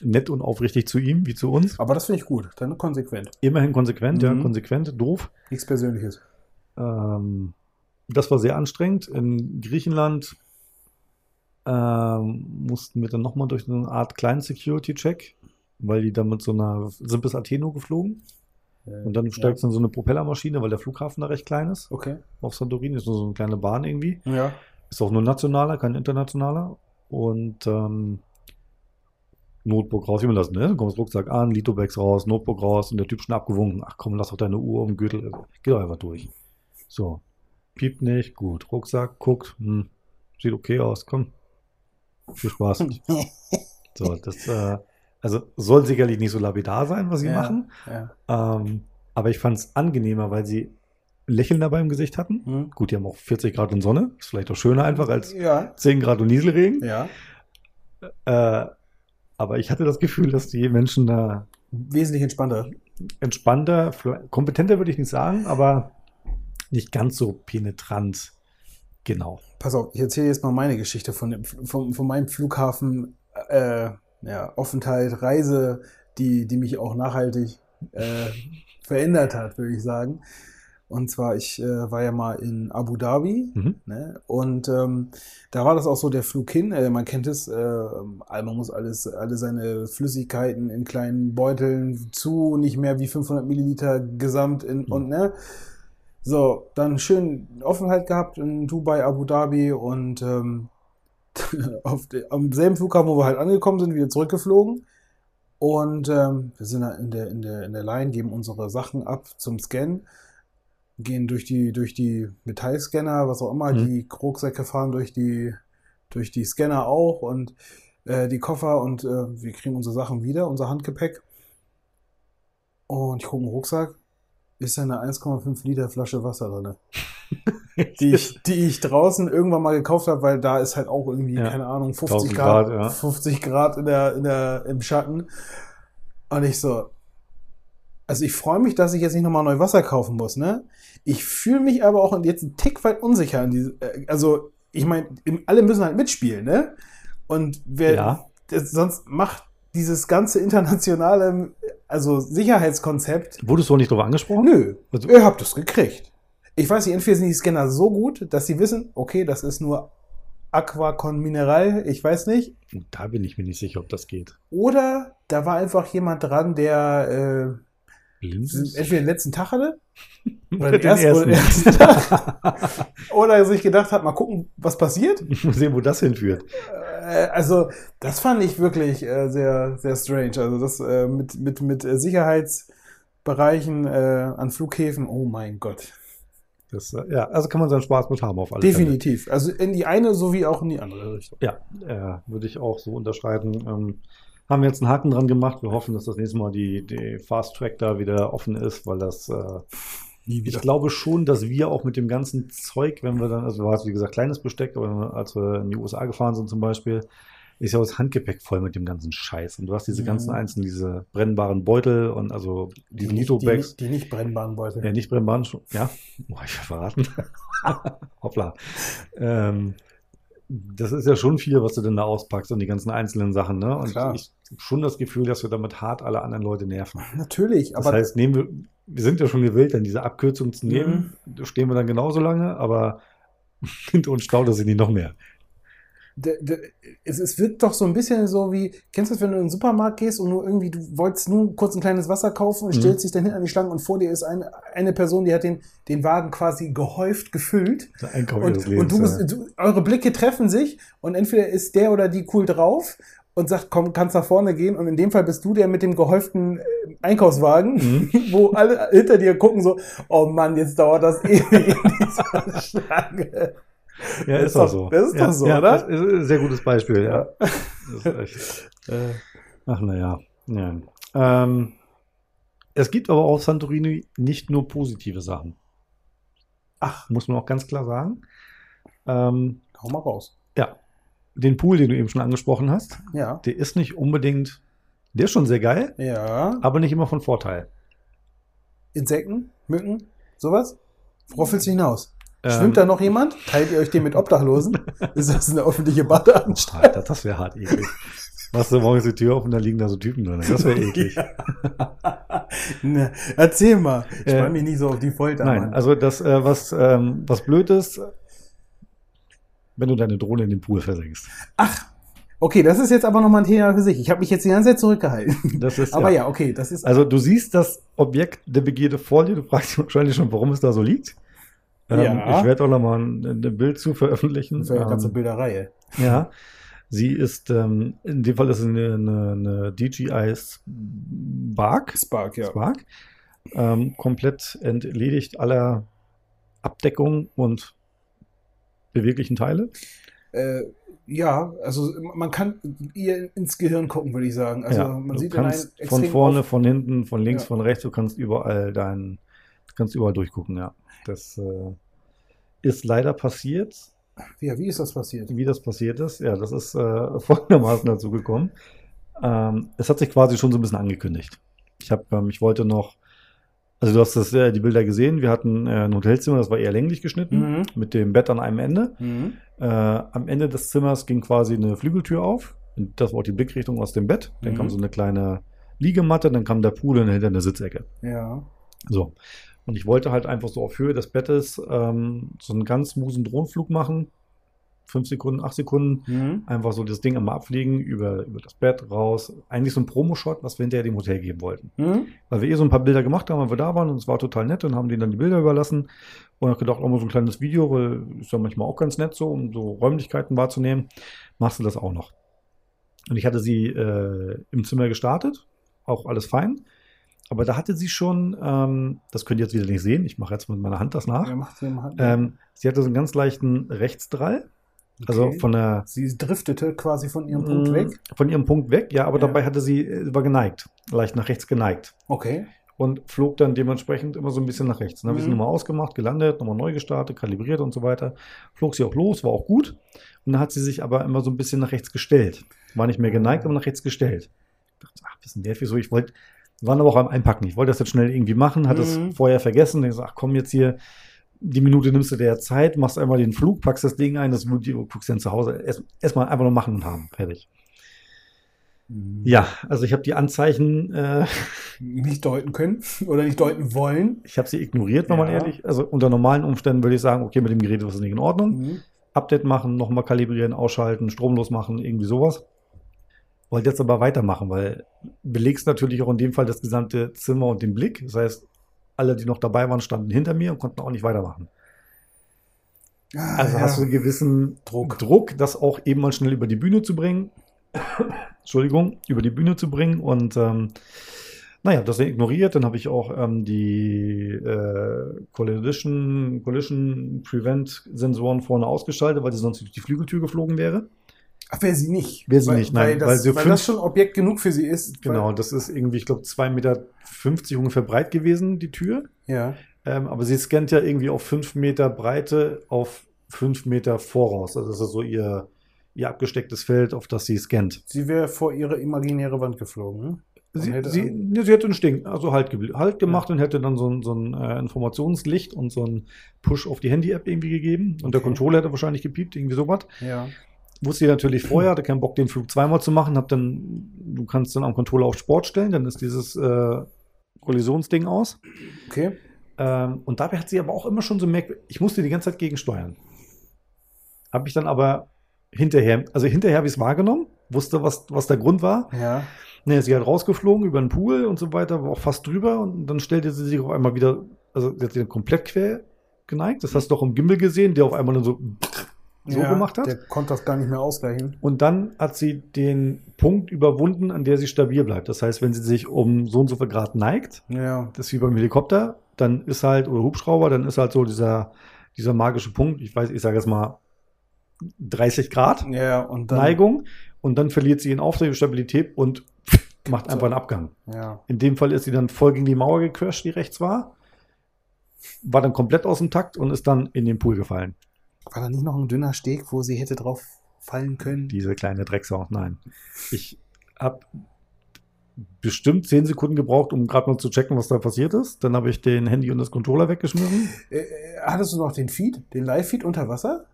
nett und aufrichtig zu ihm wie zu uns. Aber das finde ich gut. Dann konsequent. Immerhin konsequent, ja, Mhm. konsequent, doof. Nichts Persönliches. Ähm, das war sehr anstrengend. In Griechenland ähm, mussten wir dann nochmal durch eine Art kleinen Security-Check, weil die dann mit so einer, sind bis Atheno geflogen. Und dann steigst du in so eine Propellermaschine, weil der Flughafen da recht klein ist. Okay. Auf Santorini ist nur so eine kleine Bahn irgendwie. Ja. Ist auch nur nationaler, kein internationaler. Und ähm, Notebook raus, wie man das, ne? Du kommst Rucksack an, Litobags raus, Notebook raus und der Typ schon abgewunken. Ach komm, lass doch deine Uhr um Gürtel. Also, Geh doch einfach durch. So. Piept nicht, gut. Rucksack, guckt, hm, sieht okay aus, komm. Viel Spaß. so, das, äh, also soll sicherlich nicht so lapidar sein, was sie Ja. machen. Ja. Ähm, aber ich fand es angenehmer, weil sie Lächeln dabei im Gesicht hatten. Hm. Gut, die haben auch 40 Grad und Sonne. Ist vielleicht auch schöner einfach als Ja. 10 Grad und Nieselregen. Ja. Äh, aber ich hatte das Gefühl, dass die Menschen da Wesentlich entspannter. entspannter, kompetenter würde ich nicht sagen, aber nicht ganz so penetrant. Genau. Pass auf, ich erzähle jetzt mal meine Geschichte von, dem, von, von meinem Flughafen, äh, ja, Aufenthalt, Reise, die, die mich auch nachhaltig äh, verändert hat, würde ich sagen. Und zwar, ich äh, war ja mal in Abu Dhabi Mhm. ne? und ähm, da war das auch so der Flug hin. Äh, man kennt es, äh, man muss alles, alle seine Flüssigkeiten in kleinen Beuteln zu, nicht mehr wie 500 Milliliter gesamt in, Mhm. und ne. So, dann schön Offenheit gehabt in Dubai, Abu Dhabi und ähm, auf de, am selben Flughafen, wo wir halt angekommen sind, wieder zurückgeflogen. Und ähm, wir sind in der, in, der, in der Line, geben unsere Sachen ab zum Scannen, gehen durch die, durch die Metallscanner, was auch immer, Mhm. die Rucksäcke fahren durch die, durch die Scanner auch und äh, die Koffer und äh, wir kriegen unsere Sachen wieder, unser Handgepäck. Und ich gucke im Rucksack, ist da eine 1,5 Liter Flasche Wasser drin. die ich, die ich draußen irgendwann mal gekauft habe, weil da ist halt auch irgendwie, Ja. keine Ahnung, 50 1000 Grad, Grad, ja. 50 Grad in der, in der, im Schatten. Und ich so, also ich freue mich, dass ich jetzt nicht nochmal neu Wasser kaufen muss, ne? Ich fühle mich aber auch jetzt einen Tick weit unsicher in diese, äh, also ich meine, alle müssen halt mitspielen, ne? Und wer Ja. das, sonst macht dieses ganze internationale, also Sicherheitskonzept, Wurdest du auch nicht drauf angesprochen? nö, Also- ihr habt es gekriegt. Ich weiß nicht, entweder sind die Scanner so gut, dass sie wissen, okay, das ist nur Aquacon Mineral, ich weiß nicht. Da bin ich mir nicht sicher, ob das geht. Oder da war einfach jemand dran, der äh, entweder den letzten Tag hatte oder Den den, ersten, oder den ersten. ersten Tag. oder sich gedacht hat, mal gucken, was passiert. Muss sehen, wo das hinführt. Äh, also, das fand ich wirklich äh, sehr, sehr strange. Also, das äh, mit, mit, mit Sicherheitsbereichen äh, an Flughäfen, oh mein Gott. Das, äh, ja, also kann man seinen Spaß mit haben auf alle Fälle. Definitiv. Also in die eine sowie auch in die andere Richtung. Ja, äh, würde ich auch so unterschreiben. Ähm, haben wir jetzt einen Haken dran gemacht. Wir hoffen, dass das nächste Mal die, die Fast Track da wieder offen ist, weil das, äh, ich glaube schon, dass wir auch mit dem ganzen Zeug, wenn wir dann, also war es wie gesagt kleines Besteck, aber als wir in die USA gefahren sind zum Beispiel, ist ja das Handgepäck voll mit dem ganzen Scheiß. Und du hast diese Mhm. ganzen einzelnen, diese brennbaren Beutel und also diese nicht- Lito-Bags. Die, die nicht brennbaren Beutel. Ja, nicht brennbaren, ja, oh, ich verraten. Hoppla. Ähm, das ist ja schon viel, was du denn da auspackst und die ganzen einzelnen Sachen, ne? Und Klar. ich habe schon das Gefühl, dass wir damit hart alle anderen Leute nerven. Natürlich, Das aber heißt, nehmen wir, wir sind ja schon gewillt, dann diese Abkürzung zu nehmen. Da stehen wir dann genauso lange, aber hinter uns staut es sich nicht noch mehr. Es, es wirkt doch so ein bisschen so wie, kennst du das, wenn du in den Supermarkt gehst und nur irgendwie, du wolltest nur kurz ein kleines Wasser kaufen und Mhm. stellst dich dann hinten an die Schlange und vor dir ist eine, eine Person, die hat den, den Wagen quasi gehäuft gefüllt. Einkauf Und, ihres und Lebens. du, ja. du, eure Blicke treffen sich und entweder ist der oder die cool drauf und sagt, komm, kannst nach vorne gehen. Und in dem Fall bist du der mit dem gehäuften äh, Einkaufswagen, Mhm. wo alle hinter dir gucken so, oh Mann, jetzt dauert das ewig in dieser Schlange. Ja, ist ist doch- so. das ist ja, doch so, ja, oder? Ist sehr gutes Beispiel, ja. Äh, ach naja. Ja. Ähm, es gibt aber auf Santorini nicht nur positive Sachen. Ach, Muss man auch ganz klar sagen. Ähm, hau mal raus. ja, den Pool, den du eben schon angesprochen hast, Ja. der ist nicht unbedingt, der ist schon sehr geil, Ja. aber nicht immer von Vorteil. Insekten, Mücken, sowas? Worauf willst du hinaus? Ähm, Schwimmt da noch jemand? Teilt ihr euch den mit Obdachlosen? ist das eine öffentliche Badeanstalt? Alter, das wäre hart eklig. Machst du morgens die Tür auf und da liegen da so Typen drin. Das wäre eklig. ne, erzähl mal. Ich Äh, mich nicht so auf die Folter. Nein, Mann. also das, äh, was, ähm, was blöd ist, wenn du deine Drohne in den Pool versenkst. Ach, okay, das ist jetzt aber nochmal ein Thema für sich. Ich habe mich jetzt die ganze Zeit zurückgehalten. Das ist, aber ja. okay, das ist. Also du siehst das Objekt der Begierde vor dir, du fragst dich wahrscheinlich schon, warum es da so liegt. Ähm, Ja. Ich werde auch nochmal ein, ein Bild zu veröffentlichen. das ist ja eine ganze Ähm, Bilderreihe. ja. Sie ist, ähm, in dem Fall ist es eine, eine, eine DJI Spark. Spark, ja. Spark. Ähm, komplett entledigt aller Abdeckung und beweglichen Teile. Äh, ja, also man kann ihr ins Gehirn gucken, würde ich sagen. Also ja, man du sieht kannst von vorne, von hinten, von links, Ja. von rechts, du kannst überall dein, du kannst überall durchgucken, ja. Das äh, ist leider passiert. Ja, wie ist das passiert? Wie das passiert ist, ja, das ist äh, folgendermaßen dazu gekommen. Ähm, es hat sich quasi schon so ein bisschen angekündigt. Ich habe, ähm, ich wollte noch, also du hast das, äh, die Bilder gesehen, wir hatten äh, ein Hotelzimmer, das war eher länglich geschnitten, Mhm. mit dem Bett an einem Ende. Mhm. Äh, am Ende des Zimmers ging quasi eine Flügeltür auf. Das war auch die Blickrichtung aus dem Bett. Dann Mhm. kam so eine kleine Liegematte, dann kam der Pool und dahinter eine Sitzecke. Ja. So. Und ich wollte halt einfach so auf Höhe des Bettes ähm, so einen ganz smoothen Drohnenflug machen. Fünf Sekunden, acht Sekunden. Mhm. Einfach so das Ding einmal abfliegen, über, über das Bett raus. Eigentlich so ein Promo-Shot, was wir hinterher dem Hotel geben wollten. Mhm. Weil wir eh so ein paar Bilder gemacht haben, weil wir da waren und es war total nett und haben denen dann die Bilder überlassen. Und hab gedacht, auch mal so ein kleines Video, weil ist ja manchmal auch ganz nett so, um so Räumlichkeiten wahrzunehmen. Machst du das auch noch. Und ich hatte sie äh, im Zimmer gestartet, auch alles fein. Aber da hatte sie schon, ähm, das könnt ihr jetzt wieder nicht sehen, ich mache jetzt mit meiner Hand das nach. Ja, macht sie mal. Ähm, sie hatte so einen ganz leichten Rechtsdrall. Also Okay. von der Sie driftete quasi von ihrem Punkt Mm, weg. Von ihrem Punkt weg, ja, aber Ja. dabei hatte sie, äh, war geneigt, leicht nach rechts geneigt. Okay. und flog dann dementsprechend immer so ein bisschen nach rechts. Dann habe ich sie Mhm. nochmal ausgemacht, gelandet, nochmal neu gestartet, kalibriert und so weiter. Flog sie auch los, war auch gut. Und dann hat sie sich aber immer so ein bisschen nach rechts gestellt. War nicht mehr geneigt, aber nach rechts gestellt. Ich dachte, ach, denn der für so? Ich wollte, waren aber auch am Einpacken. Ich wollte das jetzt schnell irgendwie machen, hatte Mhm. es vorher vergessen. Ich sag, ach komm jetzt hier, die Minute nimmst du dir Zeit, machst einmal den Flug, packst das Ding ein, das Video, guckst dann zu Hause. Erst- Erstmal einfach nur machen und haben. Fertig. Ja, also ich habe die Anzeichen, äh, Nicht deuten können oder nicht deuten wollen. ich habe sie ignoriert, man Ja. ehrlich. Also unter normalen Umständen würde ich sagen, okay, mit dem Gerät ist was nicht in Ordnung. Mhm. Update machen, nochmal kalibrieren, ausschalten, stromlos machen, irgendwie sowas. Wollte jetzt aber weitermachen, weil belegst natürlich auch in dem Fall das gesamte Zimmer und den Blick. Das heißt, alle, die noch dabei waren, standen hinter mir und konnten auch nicht weitermachen. Ah, Also ja. hast du einen gewissen Druck. Druck, das auch eben mal schnell über die Bühne zu bringen. Entschuldigung, über die Bühne zu bringen. Und ähm, naja, das ignoriert. Dann habe ich auch ähm, die äh, Collision, Collision Prevent Sensoren vorne ausgeschaltet, weil sie sonst durch die Flügeltür geflogen wäre. Ach, wäre sie nicht. Wäre sie weil, nicht, nein, Weil das, weil sie weil fünf- das schon Objekt genug für sie ist. Genau, das ist irgendwie, ich glaube, 2,50 Meter ungefähr breit gewesen, die Tür. Ja. Ähm, aber sie scannt ja irgendwie auf 5 Meter Breite auf 5 Meter voraus. Also das ist so ihr, ihr abgestecktes Feld, auf das sie scannt. Sie wäre vor ihre imaginäre Wand geflogen. Und Sie, hätte- sie, ne, sie hätte einen Stink, also halt, halt gemacht und hätte dann so ein, so ein äh, Informationslicht und so ein Push auf die Handy-App irgendwie gegeben. Und der Okay. Controller hätte wahrscheinlich gepiept, irgendwie sowas. Ja. Wusste ich natürlich vorher, hatte keinen Bock, den Flug zweimal zu machen. Hab dann, du kannst dann am Controller auf Sport stellen, dann ist dieses äh, Kollisionsding aus. Okay. Ähm, und dabei hat sie aber auch immer schon so merkwürdig, ich musste die ganze Zeit gegensteuern. Habe ich dann aber hinterher, also hinterher habe ich es wahrgenommen, wusste, was, was der Grund war. Ja. Ne, sie hat rausgeflogen über den Pool und so weiter, war auch fast drüber und dann stellte sie sich auf einmal wieder, also sie hat sich komplett quer geneigt. Das hast du auch im Gimbal gesehen, der auf einmal dann so, so ja, gemacht hat. Der konnte das gar nicht mehr ausgleichen. Und dann hat sie den Punkt überwunden, an der sie stabil bleibt. Das heißt, wenn sie sich um so und so viel Grad neigt, Ja. das ist wie beim Helikopter, dann ist halt, oder Hubschrauber, dann ist halt so dieser, dieser magische Punkt, ich weiß, ich sage jetzt mal 30 Grad Ja, und dann. Neigung und dann verliert sie in Auftrieb Stabilität und macht einfach einen Abgang. Ja. In dem Fall ist sie dann voll gegen die Mauer gecrashed, die rechts war, war dann komplett aus dem Takt und ist dann in den Pool gefallen. War da nicht noch ein dünner Steg, wo sie hätte drauf fallen können? Diese kleine Drecksau. Nein. Ich habe bestimmt 10 Sekunden gebraucht, um gerade mal zu checken, was da passiert ist. Dann habe ich den Handy und das Controller weggeschmissen. Äh, äh, hattest du noch den Feed, den Live-Feed unter Wasser?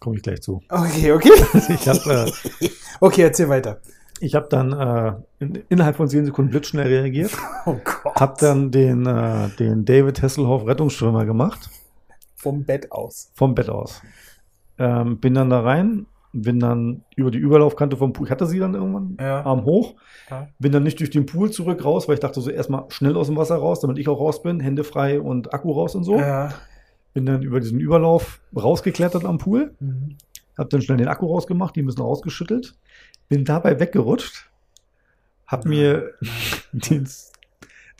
Komme ich gleich zu. Okay, okay. Habe äh, Okay, erzähl weiter. ich hab dann äh, in, innerhalb von 10 Sekunden blitzschnell reagiert. Oh Gott. Hab dann den, äh, den David Hasselhoff Rettungsschwimmer gemacht. Vom Bett aus. Vom Bett aus. Ähm, bin dann da rein, bin dann über die Überlaufkante vom Pool. Ich hatte sie dann irgendwann Ja. Arm hoch. Ja. Bin dann nicht durch den Pool zurück raus, weil ich dachte so erstmal schnell aus dem Wasser raus, damit ich auch raus bin, Hände frei und Akku raus und so. Ja. Bin dann über diesen Überlauf rausgeklettert am Pool, Mhm. hab dann schnell den Akku rausgemacht, die ein bisschen rausgeschüttelt, bin dabei weggerutscht, hab mir den,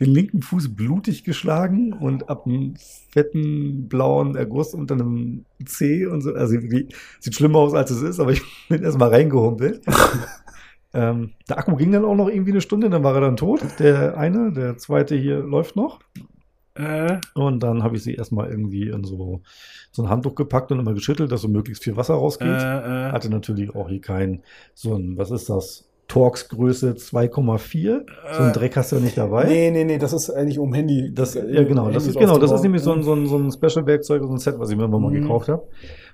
den linken Fuß blutig geschlagen und ab einem fetten blauen Erguss unter einem C und so. Also sieht schlimmer aus, als es ist, aber ich bin erstmal reingehumpelt. ähm, der Akku ging dann auch noch irgendwie eine Stunde, dann war er dann tot. Der eine, der zweite hier läuft noch. Äh, Und dann habe ich sie erstmal irgendwie in so, so ein Handtuch gepackt und immer geschüttelt, dass so möglichst viel Wasser rausgeht. äh, äh. Hatte natürlich auch hier kein, so ein, was ist das? Torx-Größe 2,4. So ein Äh, Dreck hast du ja nicht dabei. Nee, nee, nee, das ist eigentlich um Handy. Das, ja, genau, das Handys ist, genau, das ist nämlich so ein, so ein, so ein Special-Werkzeug, so ein Set, was ich mir immer mal Mhm. gekauft habe.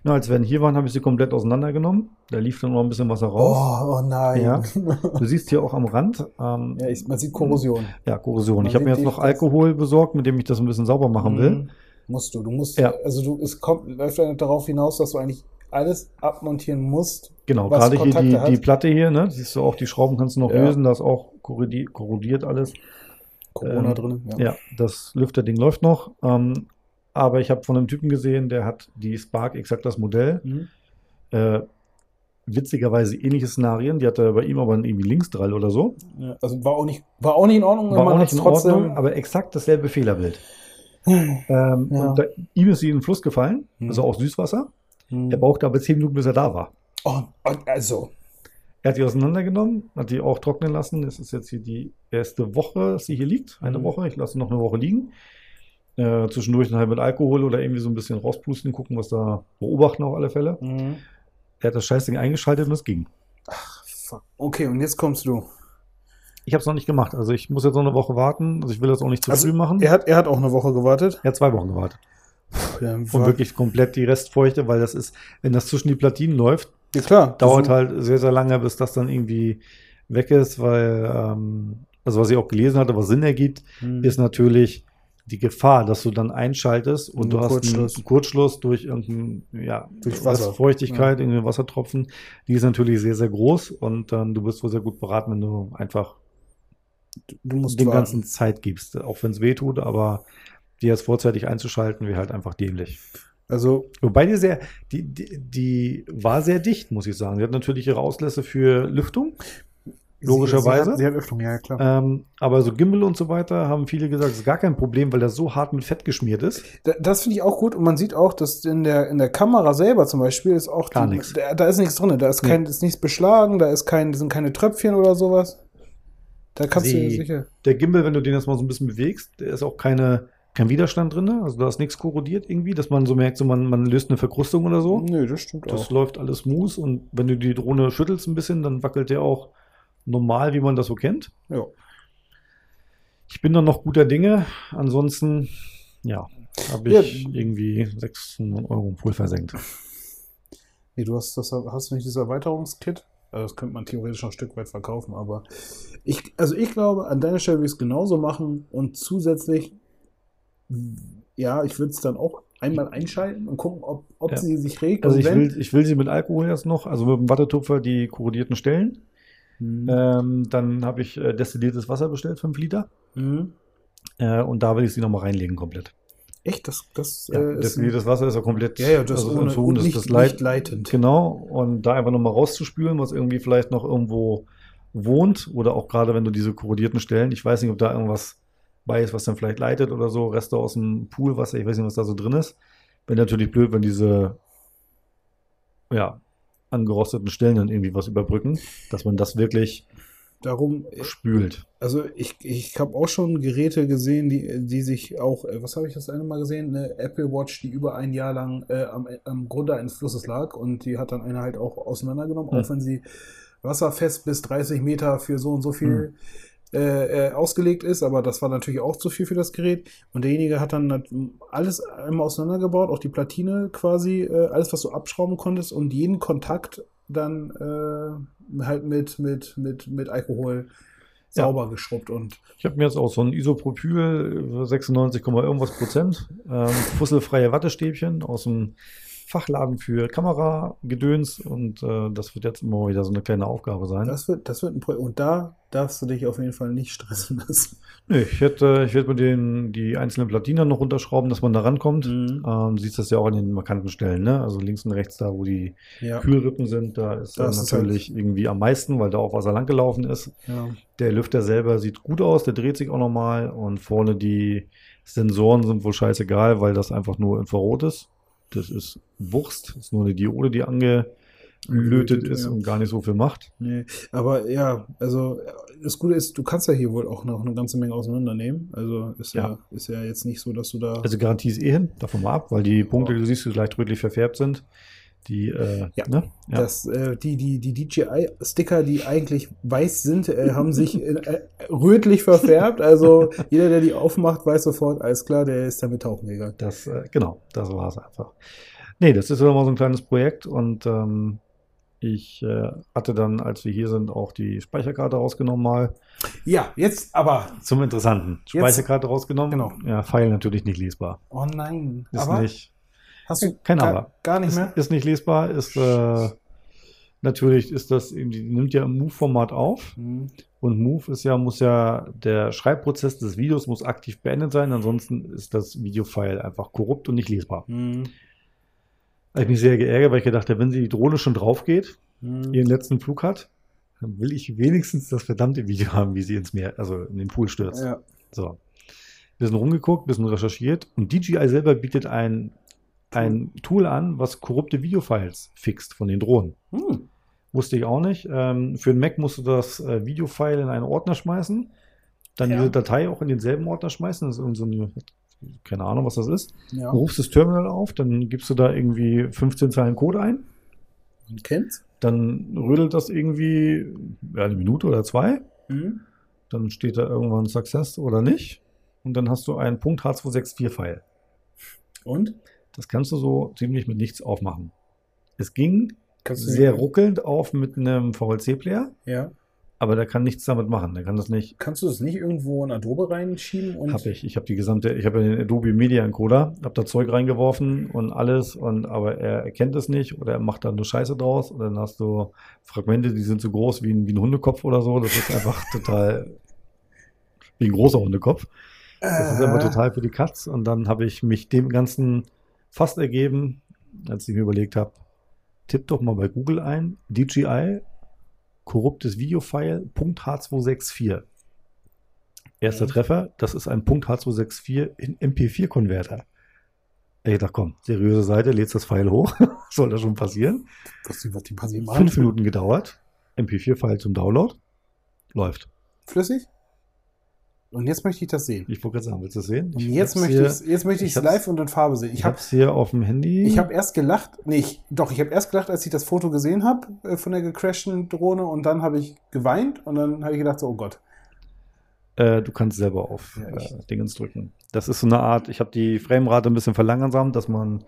Na, als wir hier waren, habe ich sie komplett auseinandergenommen. Da lief dann noch ein bisschen Wasser raus. Oh, oh nein. Ja. Ja, Du siehst hier auch am Rand, ähm, ja, ich, man sieht Korrosion. Korrosion. Man Ich habe mir jetzt noch Alkohol besorgt, mit dem ich das ein bisschen sauber machen will. Mhm. Musst du. Du musst, Ja. also du, es kommt, läuft darauf hinaus, dass du eigentlich alles abmontieren musst. Genau, gerade hier die, hat. die Platte hier, ne? Siehst du auch, die Schrauben kannst du noch Ja. lösen, da ist auch korrodi korrodiert alles. Corona Ähm, drin. Ja, das Lüfterding läuft noch. Ähm, aber ich habe von einem Typen gesehen, der hat die Spark exakt das Modell. Mhm. Äh, witzigerweise ähnliche Szenarien. Die hatte bei ihm aber irgendwie Linksdrall oder so. Ja, also war auch nicht, war auch nicht in Ordnung, War auch nicht in Ordnung, aber exakt dasselbe Fehlerbild. Ähm, Ja. da, ihm ist sie in den Fluss gefallen, Mhm. also auch Süßwasser. Mhm. Er brauchte aber zehn Minuten, bis er da war. Oh, also. Er hat die auseinandergenommen, hat die auch trocknen lassen. Es ist jetzt hier die erste Woche, dass sie hier liegt. Eine Mhm. Woche. Ich lasse noch eine Woche liegen. Äh, zwischendurch dann halt mit Alkohol oder irgendwie so ein bisschen rauspusten, gucken, was da beobachten auf alle Fälle. Mhm. Er hat das Scheißding eingeschaltet und es ging. Fuck. Okay, und jetzt kommst du. Ich habe es noch nicht gemacht. Also ich muss jetzt noch eine Woche warten. Also ich will das auch nicht zu Also, früh machen. Er hat, er hat auch eine Woche gewartet. er hat zwei Wochen gewartet. Ja, Und wirklich komplett die Restfeuchte, weil das ist, wenn das zwischen die Platinen läuft, ja klar. dauert halt sehr, sehr lange, bis das dann irgendwie weg ist, weil, ähm, also was ich auch gelesen hatte, was Sinn ergibt, Mhm. ist natürlich die Gefahr, dass du dann einschaltest und Ein du hast Kurzschluss. einen Kurzschluss durch irgendein, ja, Durch Wasser. Feuchtigkeit, Ja. irgendein Wassertropfen, die ist natürlich sehr, sehr groß und ähm, du bist wohl sehr gut beraten, wenn du einfach du musst dem warten. Ganzen Zeit gibst, auch wenn es weh tut, aber die jetzt vorzeitig einzuschalten, wäre halt einfach dämlich. Also, Wobei die sehr, die, die, die war sehr dicht, muss ich sagen. Sie hat natürlich ihre Auslässe für Lüftung, Logischerweise. Sie, hat, Öffnung, ja, klar. ähm, aber so Gimbal und so weiter haben viele gesagt, das ist gar kein Problem, weil das so hart mit Fett geschmiert ist. Da- Das finde ich auch gut und man sieht auch, dass in der, in der Kamera selber zum Beispiel ist auch Gar nichts. Da, da ist nichts drin, da ist kein, ist nichts beschlagen, da ist kein, sind keine Tröpfchen oder sowas. Da kannst du Sie- sicher. Der Gimbal, wenn du den jetzt mal so ein bisschen bewegst, der ist auch keine, kein Widerstand drin, also da ist nichts korrodiert irgendwie, dass man so merkt, so man, man löst eine Verkrustung oder so. Nö, das stimmt Das auch. läuft alles smooth und wenn du die Drohne schüttelst ein bisschen, dann wackelt der auch normal, wie man das so kennt. Ja. Ich bin dann noch guter Dinge. Ansonsten, ja, habe Ja. ich irgendwie 600 Euro im Pool versenkt. Nee, du hast, das, hast du nicht dieses Erweiterungskit? Also das könnte man theoretisch noch ein Stück weit verkaufen, aber ich, also ich glaube, an deiner Stelle würde ich es genauso machen und zusätzlich, ja, ich würde es dann auch einmal einschalten und gucken, ob, ob Ja. sie sich regt. Also ich will, ich will sie mit Alkohol jetzt noch, also mit dem Wattetupfer die korrodierten Stellen. Mhm. Ähm, dann habe ich äh, destilliertes Wasser bestellt, 5 Liter. Mhm. Äh, und da will ich sie nochmal reinlegen komplett. Echt, das, das Ja, äh, destilliertes Wasser ist ja komplett ja, ja, das also ohne, dass nicht, das Leit- nicht leitend. Genau, und da einfach nochmal rauszuspülen, was irgendwie vielleicht noch irgendwo wohnt oder auch gerade wenn du diese korrodierten Stellen, ich weiß nicht, ob da irgendwas bei ist, was dann vielleicht leitet oder so, Reste aus dem Poolwasser, ich weiß nicht, was da so drin ist. Wäre natürlich blöd, wenn diese, ja, angerosteten Stellen dann irgendwie was überbrücken, dass man das wirklich Darum, äh, spült. also ich, ich habe auch schon Geräte gesehen, die, die sich auch, äh, was habe ich das eine Mal gesehen? Eine Apple Watch, die über ein Jahr lang äh, am, am Grunde eines Flusses lag und die hat dann eine halt auch auseinandergenommen, Hm. auch wenn sie wasserfest bis 30 Meter für so und so viel Hm. Äh, äh, ausgelegt ist, aber das war natürlich auch zu viel für das Gerät. Und derjenige hat dann nat- alles einmal auseinandergebaut, auch die Platine quasi, äh, alles, was du abschrauben konntest und jeden Kontakt dann äh, halt mit, mit, mit, mit Alkohol Ja. sauber geschrubbt und Ich habe mir jetzt auch so ein Isopropyl äh, 96, Komma irgendwas Prozent, ähm, fusselfreie Wattestäbchen aus dem Fachladen für Kameragedöns und äh, das wird jetzt immer wieder so eine kleine Aufgabe sein. das wird, das wird ein Projekt. Und da darfst du dich auf jeden Fall nicht stressen lassen. Nee, ich werde ich werd mir den, die einzelnen Platinen noch runterschrauben, dass man da rankommt. Mhm. Ähm, siehst das ja auch an den markanten Stellen, ne? Also links und rechts da, wo die Ja, Kühlrippen sind, da ist Das äh, ist natürlich irgendwie am meisten, weil da auch Wasser lang gelaufen ist. ja. Der Lüfter selber sieht gut aus, der dreht sich auch nochmal und vorne die Sensoren sind wohl scheißegal, weil das einfach nur Infrarot ist. Das ist Wurst, das ist nur eine Diode, die angelötet ist ja. und gar nicht so viel macht. Nee, aber ja, also das Gute ist, du kannst ja hier wohl auch noch eine ganze Menge auseinandernehmen. Also ist ja, Ja. ist ja jetzt nicht so, dass du da. Also Garantie ist eh hin, davon mal ab, weil die Punkte, die du siehst, die leicht rötlich verfärbt sind. Die, äh, Ja. ne? ja. Das, äh, die, die, die DJI-Sticker, die eigentlich weiß sind, äh, haben sich äh, äh, rötlich verfärbt. Also jeder, der die aufmacht, weiß sofort, alles klar, der ist damit tauchen gegangen. Das, äh, genau, das war es einfach. Nee, das ist mal so ein kleines Projekt und ähm, ich hatte dann, als wir hier sind, auch die Speicherkarte rausgenommen mal. Ja, jetzt aber. Zum Interessanten. Jetzt- Speicherkarte rausgenommen. Genau. Ja, Pfeil natürlich nicht lesbar. Oh nein. Ist aber nicht, hast du kein gar, Aber. gar nicht ist, mehr? ist nicht lesbar, ist äh, natürlich ist das, die nimmt ja im Move-Format auf. Hm. Und Move ist ja, muss ja, der Schreibprozess des Videos muss aktiv beendet sein, ansonsten ist das Videofile einfach korrupt und nicht lesbar. Hm. Da habe ich mich sehr geärgert, weil ich gedacht habe, wenn sie die Drohne schon drauf geht, Hm. ihren letzten Flug hat, dann will ich wenigstens das verdammte Video haben, wie sie ins Meer, also in den Pool stürzt. Ja. So. Bisschen rumgeguckt, bisschen recherchiert und DJI selber bietet ein, ein Tool an, was korrupte Videofiles fixt von den Drohnen. Hm. Wusste ich auch nicht. Ähm, für den Mac musst du das äh, Videofile in einen Ordner schmeißen, dann Ja. diese Datei auch in denselben Ordner schmeißen. Das ist irgend so eine, keine Ahnung, was das ist. Ja. Du rufst das Terminal auf, dann gibst du da irgendwie 15 Zeilen Code ein. Man kennt's. Dann rödelt das irgendwie ja, eine Minute oder zwei. Mhm. Dann steht da irgendwann Success oder nicht. Und dann hast du einen .h264-File. Und? Das kannst du so ziemlich mit nichts aufmachen. Es ging sehr ruckelnd auf mit einem VLC-Player, Ja. aber der kann nichts damit machen. Der kann das nicht. Kannst du das nicht irgendwo in Adobe reinschieben? Und Habe ich. Ich habe die gesamte, ich habe den Adobe Media Encoder, habe da Zeug reingeworfen und alles, und aber er erkennt es nicht oder er macht da nur Scheiße draus. Und dann hast du Fragmente, die sind so groß wie ein, wie ein Hundekopf oder so. Das ist einfach total wie ein großer Hundekopf. Das ist immer Äh, total für die Katz. Und dann habe ich mich dem Ganzen fast ergeben, als ich mir überlegt habe, tipp doch mal bei Google ein, DJI, korruptes Videofile, .h264. Erster Mhm. Treffer, das ist ein .h264 in MP4-Konverter. Ich dachte, komm, seriöse Seite, lädst das File hoch. Soll das schon passieren? Die, was die passieren? Fünf Minuten gedauert. MP4-File zum Download. Läuft. Flüssig? Und jetzt möchte ich das sehen. Ich wollte gerade sagen, willst du das sehen? Und Ich jetzt möchte, hier- jetzt möchte ich es live und in Farbe sehen. Ich Ich habe habe es hier auf dem Handy. ich hab erst gelacht, nee, ich, doch, ich habe erst gelacht, als ich das Foto gesehen habe äh, von der gecrashten Drohne und dann habe ich geweint und dann habe ich gedacht, so, oh Gott. Äh, du kannst selber auf Ja, äh, Dingens drücken. Das ist so eine Art, ich habe die Framerate ein bisschen verlangsamt, dass man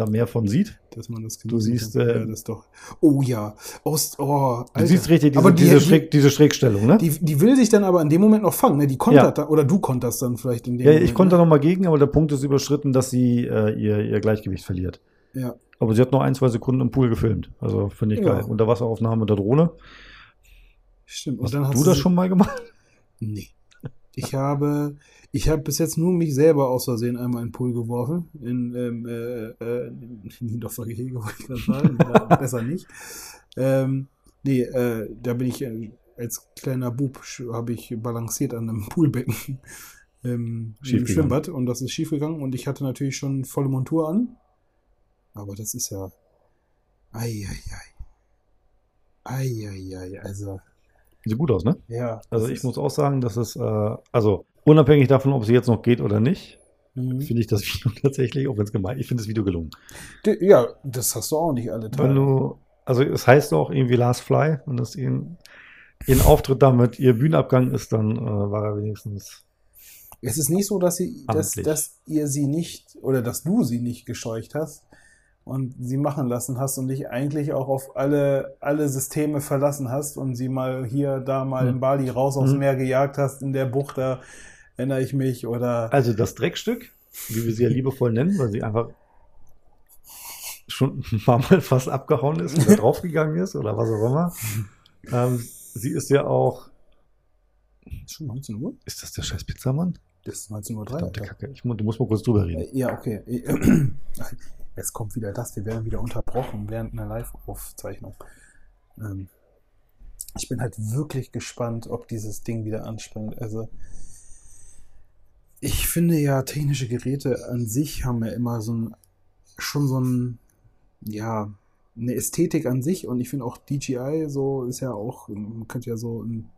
da mehr von sieht. Dass man das Du siehst, äh, ja, das doch. Oh ja. Ost, oh, Du siehst richtig diese, aber die, diese, die, Schräg, diese Schrägstellung, ne? die, die will sich dann aber in dem Moment noch fangen, ne? Die kontert Ja. dann, oder du konterst dann vielleicht in dem ja, Moment. ich konnte ne? noch mal gegen, aber der Punkt ist überschritten, dass sie äh, ihr, ihr Gleichgewicht verliert. Ja. Aber sie hat noch ein, zwei Sekunden im Pool gefilmt. Also finde ich Ja. geil. Unterwasseraufnahme der Drohne. Stimmt. Hast Und dann hast du das schon mal gemacht? Nee. Ich habe, ich habe bis jetzt nur mich selber aus Versehen einmal in den Pool geworfen. In, ähm, äh, äh, in Niendorfer Gehege, wollte ich gerade sagen. Besser nicht. Ähm, nee, äh, da bin ich äh, als kleiner Bub, habe ich balanciert an einem Poolbecken ähm, im Schiefgegangen. Schwimmbad und das ist schief gegangen und ich hatte natürlich schon volle Montur an. Aber das ist ja. Eieiei. Eieiei. Also, Sieht gut aus, ne? ja. Also ich muss auch sagen, dass es, äh, also unabhängig davon, ob sie jetzt noch geht oder nicht, Mhm. finde ich das Video tatsächlich, auch wenn es gemein ich finde das Video gelungen. Ja, das hast du auch nicht alle Wenn Tage. du, also es heißt auch irgendwie Last Fly und dass ihren, ihren Auftritt damit, ihr Bühnenabgang ist, dann äh, war er wenigstens. Es ist nicht so, dass, sie, dass, dass ihr sie nicht oder dass du sie nicht gescheucht hast und sie machen lassen hast und dich eigentlich auch auf alle, alle Systeme verlassen hast und sie mal hier, da mal Hm. in Bali raus aufs Hm. Meer gejagt hast, in der Bucht, da erinnere ich mich. Oder Also das Dreckstück, wie wir sie ja liebevoll nennen, weil sie einfach schon ein paar Mal fast abgehauen ist oder draufgegangen ist oder was auch immer. Ähm, sie ist ja auch. ist schon 19 Uhr? Ist das der scheiß Pizzamann? Das ist 19.03 Uhr. Kacke. Ich, du musst mal kurz drüber reden. Äh, Ja, okay. Jetzt kommt wieder das. Wir werden wieder unterbrochen während einer Live-Aufzeichnung. Ähm, ich bin halt wirklich gespannt, ob dieses Ding wieder anspringt. Also, ich finde ja, technische Geräte an sich haben ja immer so ein, schon so ein, ja, eine Ästhetik an sich und ich finde auch DJI so ist ja auch, man könnte ja so ein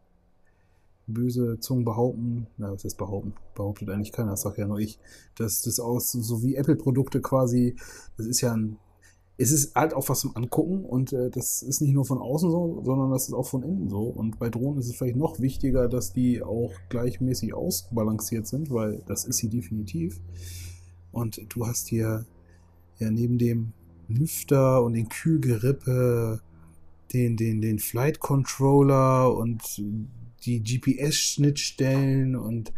böse Zungen behaupten, na, was ist behaupten? Behauptet eigentlich keiner, das sag ja nur ich, dass das aus, so wie Apple-Produkte quasi, das ist ja ein, es ist halt auch was zum Angucken und äh, das ist nicht nur von außen so, sondern das ist auch von innen so. Und bei Drohnen ist es vielleicht noch wichtiger, dass die auch gleichmäßig ausbalanciert sind, weil das ist sie definitiv. Und du hast hier ja neben dem Lüfter und den Kühlgerippe den, den, den Flight Controller und die GPS-Schnittstellen und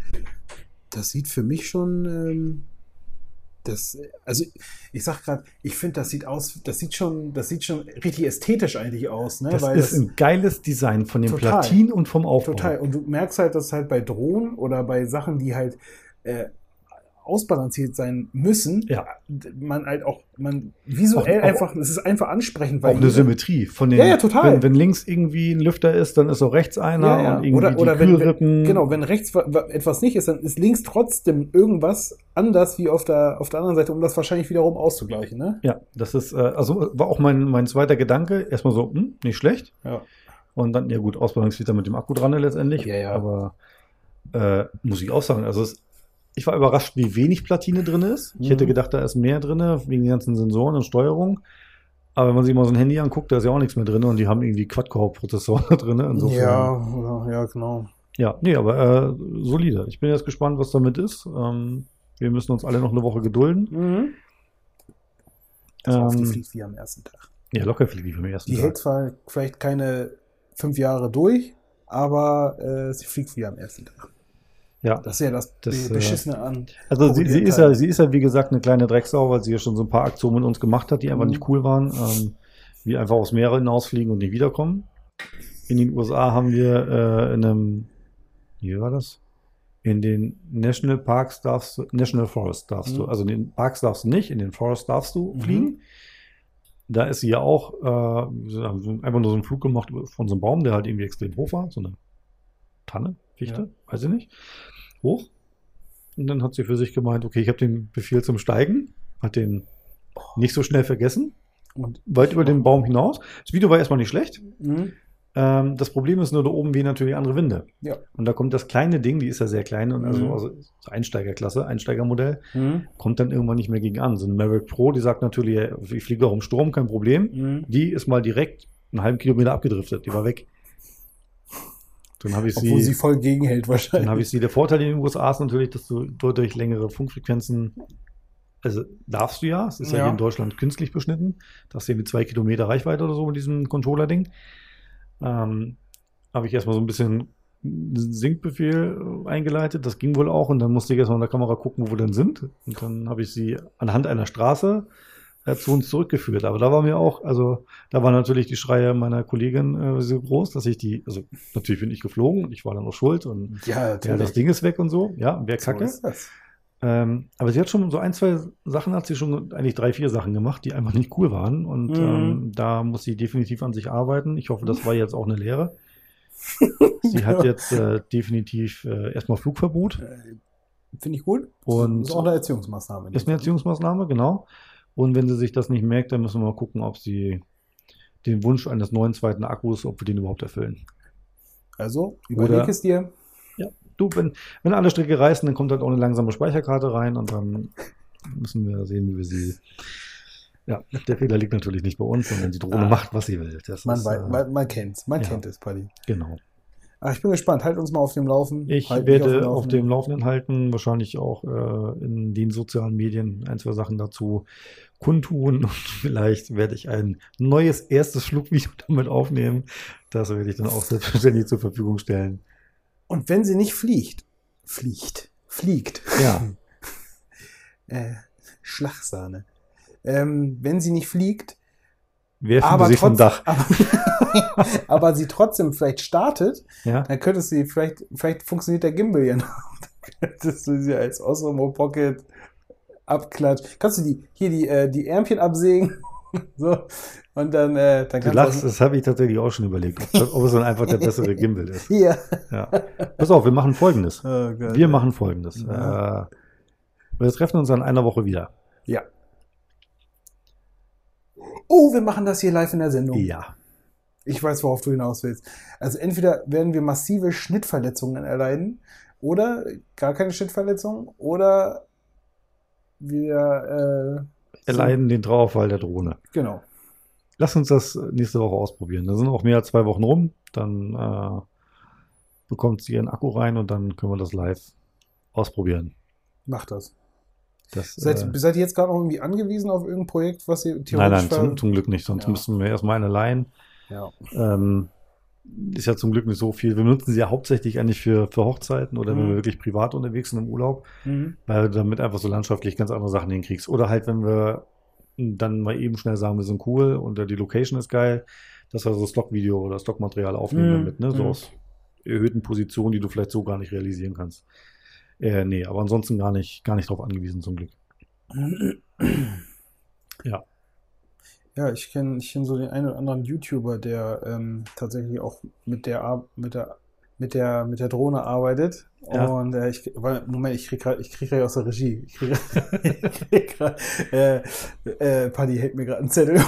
das sieht für mich schon, ähm, das, also ich sag gerade, ich finde, das sieht aus, das sieht schon, das sieht schon richtig ästhetisch eigentlich aus, ne? Das Weil ist ein geiles Design von dem Total. Platin und vom Aufbau. Total. Und du merkst halt, dass halt bei Drohnen oder bei Sachen, die halt äh, ausbalanciert sein müssen, Ja. man halt auch, man visuell Auch- einfach, es ist einfach ansprechend, Auch eine Symmetrie von den. Ja, ja, total. Wenn, wenn links irgendwie ein Lüfter ist, dann ist auch rechts einer Ja, ja. und irgendwie Oder, oder wenn, wenn, genau, wenn rechts wa- wa- etwas nicht ist, dann ist links trotzdem irgendwas anders wie auf der, auf der anderen Seite, um das wahrscheinlich wiederum auszugleichen, ne? Ja, das ist, äh, also war auch mein, mein zweiter Gedanke. Erstmal so, hm, nicht schlecht. Ja. Und dann, ja gut, ausbalanciert er mit dem Akku dran letztendlich. Ja, ja. Aber äh, muss ich auch sagen, also es, ich war überrascht, wie wenig Platine drin ist. Ich Mhm. hätte gedacht, da ist mehr drin, wegen den ganzen Sensoren und Steuerung. Aber wenn man sich mal so ein Handy anguckt, da ist ja auch nichts mehr drin und die haben irgendwie Quad-Core-Prozessoren drin. Insofern. Ja, ja, genau. Ja, nee, aber äh, solide. Ich bin jetzt gespannt, was damit ist. Ähm, wir müssen uns alle noch eine Woche gedulden. Mhm. Also auf die Ähm, fliegt wie am ersten Tag. Ja, locker fliegt die vom ersten Die Tag. hält zwar vielleicht keine fünf Jahre durch, aber äh, sie fliegt wie am ersten Tag. Ja. Das ist ja das, Das, Be- Beschissene an. Also sie, sie, ist ja, sie ist ja, wie gesagt, eine kleine Drecksau, weil sie ja schon so ein paar Aktionen mit uns gemacht hat, die einfach Mhm. nicht cool waren. Ähm, wie einfach aufs Meer hinausfliegen und nicht wiederkommen. In den USA haben wir äh, in einem, wie war das? In den National Parks darfst du, National Forest darfst du, Mhm. also in den Parks darfst du nicht, in den Forest darfst du Mhm. fliegen. Da ist sie ja auch, äh, wir haben so einfach nur so einen Flug gemacht von so einem Baum, der halt irgendwie extrem hoch war, so eine Tanne, Fichte, Ja. weiß ich nicht, hoch. Und dann hat sie für sich gemeint, okay, ich habe den Befehl zum Steigen, hat den nicht so schnell vergessen, Und, weit über den Baum hinaus. Das Video war erstmal nicht schlecht. Mhm. Ähm, das Problem ist nur, da oben wehen natürlich andere Winde. Ja. Und da kommt das kleine Ding, die ist ja sehr klein und also, Mhm. also so Einsteigerklasse, Einsteigermodell, Mhm. kommt dann irgendwann nicht mehr gegen an. So ein Maverick Pro, die sagt natürlich, ich fliege auch im Sturm, kein Problem. Mhm. Die ist mal direkt einen halben Kilometer abgedriftet, die war weg. Dann habe ich Obwohl sie sie, voll gegenhält wahrscheinlich. dann habe ich sie. Der Vorteil in den USA ist natürlich, dass du durch längere Funkfrequenzen, also darfst du ja, es ist ja, Ja. hier in Deutschland künstlich beschnitten, dass du mit zwei Kilometer Reichweite oder so mit diesem Controller-Ding. Ähm, habe ich erstmal so ein bisschen Sinkbefehl eingeleitet, das ging wohl auch und dann musste ich erstmal in der Kamera gucken, wo wir denn sind. Und dann habe ich sie anhand einer Straße äh, zu uns zurückgeführt. Aber da war mir auch, also da waren natürlich die Schreie meiner Kollegin äh, so groß, dass ich die, also natürlich bin ich geflogen und ich war dann auch schuld und ja, ja, das Ding ist weg und so. Ja, So kacke. das. Ähm, aber sie hat schon so ein, zwei Sachen, hat sie schon eigentlich drei, vier Sachen gemacht, die einfach nicht cool waren. Und Mhm. ähm, da muss sie definitiv an sich arbeiten. Ich hoffe, das war jetzt auch eine Lehre. Sie hat jetzt äh, definitiv äh, erstmal Flugverbot. Äh, Finde ich gut. Und- ist auch eine Erziehungsmaßnahme. Ist eine Erziehungsmaßnahme, genau. Und wenn sie sich das nicht merkt, dann müssen wir mal gucken, ob sie den Wunsch eines neuen zweiten Akkus, ob wir den überhaupt erfüllen. Also, überleg Oder- es dir. Du, wenn, wenn alle Stricke reißen, dann kommt halt auch eine langsame Speicherkarte rein und dann müssen wir sehen, wie wir sie. Ja, der Fehler liegt natürlich nicht bei uns, sondern die Drohne Ah. macht, was sie will. Das Man, ist, wei- äh, man, man kennt's. Man ja. kennt es, Paddy. genau. Ach, ich bin gespannt. Halt uns mal auf dem Laufen. Ich halt werde auf dem Laufenden halten, wahrscheinlich auch äh, in den sozialen Medien ein, zwei Sachen dazu kundtun und vielleicht werde ich ein neues erstes Flugvideo damit aufnehmen. Das werde ich dann auch selbstverständlich zur Verfügung stellen. Und wenn sie nicht fliegt, fliegt, fliegt, Ja, äh, Schlagsahne. Ähm, wenn sie nicht fliegt, werfen aber, Sie sich vom Dach. aber, aber sie trotzdem vielleicht startet, Ja, dann könntest du sie, vielleicht, vielleicht funktioniert der Gimbal ja noch. Dann könntest du sie als Osmo Pocket abklatschen. Kannst du die, hier die, äh, die Ärmchen absägen? so. Und dann, äh, dann du lachst, das habe ich tatsächlich auch schon überlegt, ob, ob es dann einfach der bessere Gimbal ist. Hier. Ja. Pass auf, wir machen folgendes. Oh Gott. Wir machen folgendes. Ja. Äh, wir treffen uns in einer Woche wieder. Ja. Oh, wir machen das hier live in der Sendung. Ja. Ich weiß, worauf du hinaus willst. Also entweder werden wir massive Schnittverletzungen erleiden oder gar keine Schnittverletzungen oder wir äh, Erleiden den Trauerfall der Drohne. genau. Lass uns das nächste Woche ausprobieren. Da sind auch mehr als zwei Wochen rum. Dann äh, bekommt sie ihren Akku rein und dann können wir das live ausprobieren. Macht das. Das, Seid, äh, seid ihr jetzt gerade noch irgendwie angewiesen auf irgendein Projekt, was ihr theoretisch nein, nein, zum, zum Glück nicht. Sonst Ja. müssten wir erstmal eine leihen. ja. Ähm, ist ja zum Glück nicht so viel. Wir nutzen sie ja hauptsächlich eigentlich für, für Hochzeiten oder wenn Mhm. wir wirklich privat unterwegs sind im Urlaub, Mhm. weil du damit einfach so landschaftlich ganz andere Sachen hinkriegst. Oder halt, wenn wir dann mal eben schnell sagen, wir sind cool und die Location ist geil, dass wir so Stockvideo oder Stockmaterial aufnehmen Mhm. damit, ne? So Mhm. aus erhöhten Positionen, die du vielleicht so gar nicht realisieren kannst. Äh, nee, aber ansonsten gar nicht, gar nicht drauf angewiesen, zum Glück. Ja. Ja, ich kenne ich kenn so den einen oder anderen YouTuber, der ähm, tatsächlich auch mit der, mit der mit der mit der Drohne arbeitet. Ja. Und äh, ich Moment, ich krieg grad, ich krieg gerade aus der Regie. Ich krieg, ich krieg grad, äh, äh, Paddy hält mir gerade einen Zettel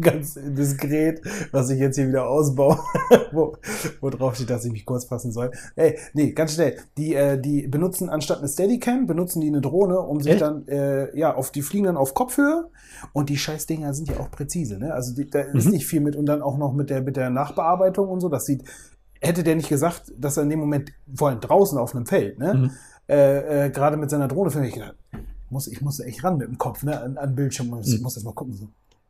ganz diskret, was ich jetzt hier wieder ausbaue, wo, wo drauf steht, dass ich mich kurz fassen soll. Ey, nee, ganz schnell. Die, äh, die benutzen anstatt eine Steadicam, benutzen die eine Drohne, um sich Echt? dann, äh, ja, auf die fliegen dann auf Kopfhöhe und die Scheißdinger sind ja auch präzise, ne? Also die, da ist Mhm. nicht viel mit und dann auch noch mit der, mit der Nachbearbeitung und so. Das sieht, hätte der nicht gesagt, dass er in dem Moment, vor allem draußen auf einem Feld, ne? Mhm. Äh, äh, gerade mit seiner Drohne, finde ich muss, ich muss echt ran mit dem Kopf, ne? An, an Bildschirm. Ich Mhm. muss das mal gucken. So.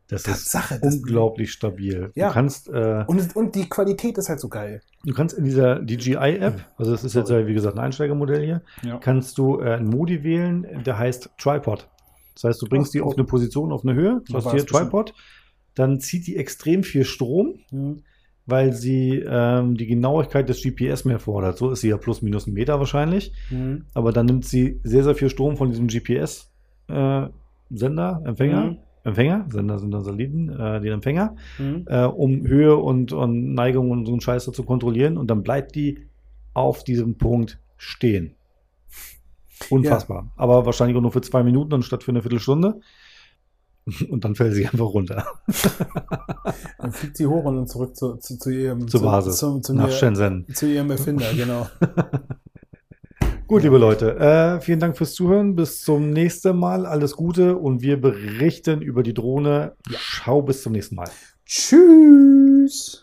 Das Tatsache, ist das- unglaublich stabil. Ja. Du kannst, äh, Und, und die Qualität ist halt so geil. du kannst in dieser DJI-App, also das ist jetzt ja, wie gesagt, ein Einsteigermodell hier, Ja. kannst du äh, einen Modi wählen, der heißt Tripod. Das heißt, du bringst Ach, die auf eine Position, auf eine Höhe, du hast hier. Tripod, dann zieht die extrem viel Strom, Mhm. weil sie ähm, die Genauigkeit des GPS mehr fordert. So ist sie ja plus minus einen Meter wahrscheinlich. Mhm. Aber dann nimmt sie sehr, sehr viel Strom von diesem GPS-Sender, Empfänger, Mhm. Empfänger, Sender sind dann Satelliten, äh, den Empfänger, Mhm. äh, um Höhe und, und Neigung und so einen Scheiß zu kontrollieren. Und dann bleibt die auf diesem Punkt stehen. Unfassbar. Aber wahrscheinlich auch nur für zwei Minuten anstatt für eine Viertelstunde. Und dann fällt sie einfach runter. Dann fliegt sie hoch und dann zurück zu, zu, zu ihrem Zur zu, Basis. Zu, zu, nach mir- Shenzhen. zu ihrem Erfinder, genau. Gut, liebe Leute, äh, vielen Dank fürs Zuhören. Bis zum nächsten Mal. Alles Gute und wir berichten über die Drohne. Schau bis zum nächsten Mal. Tschüss.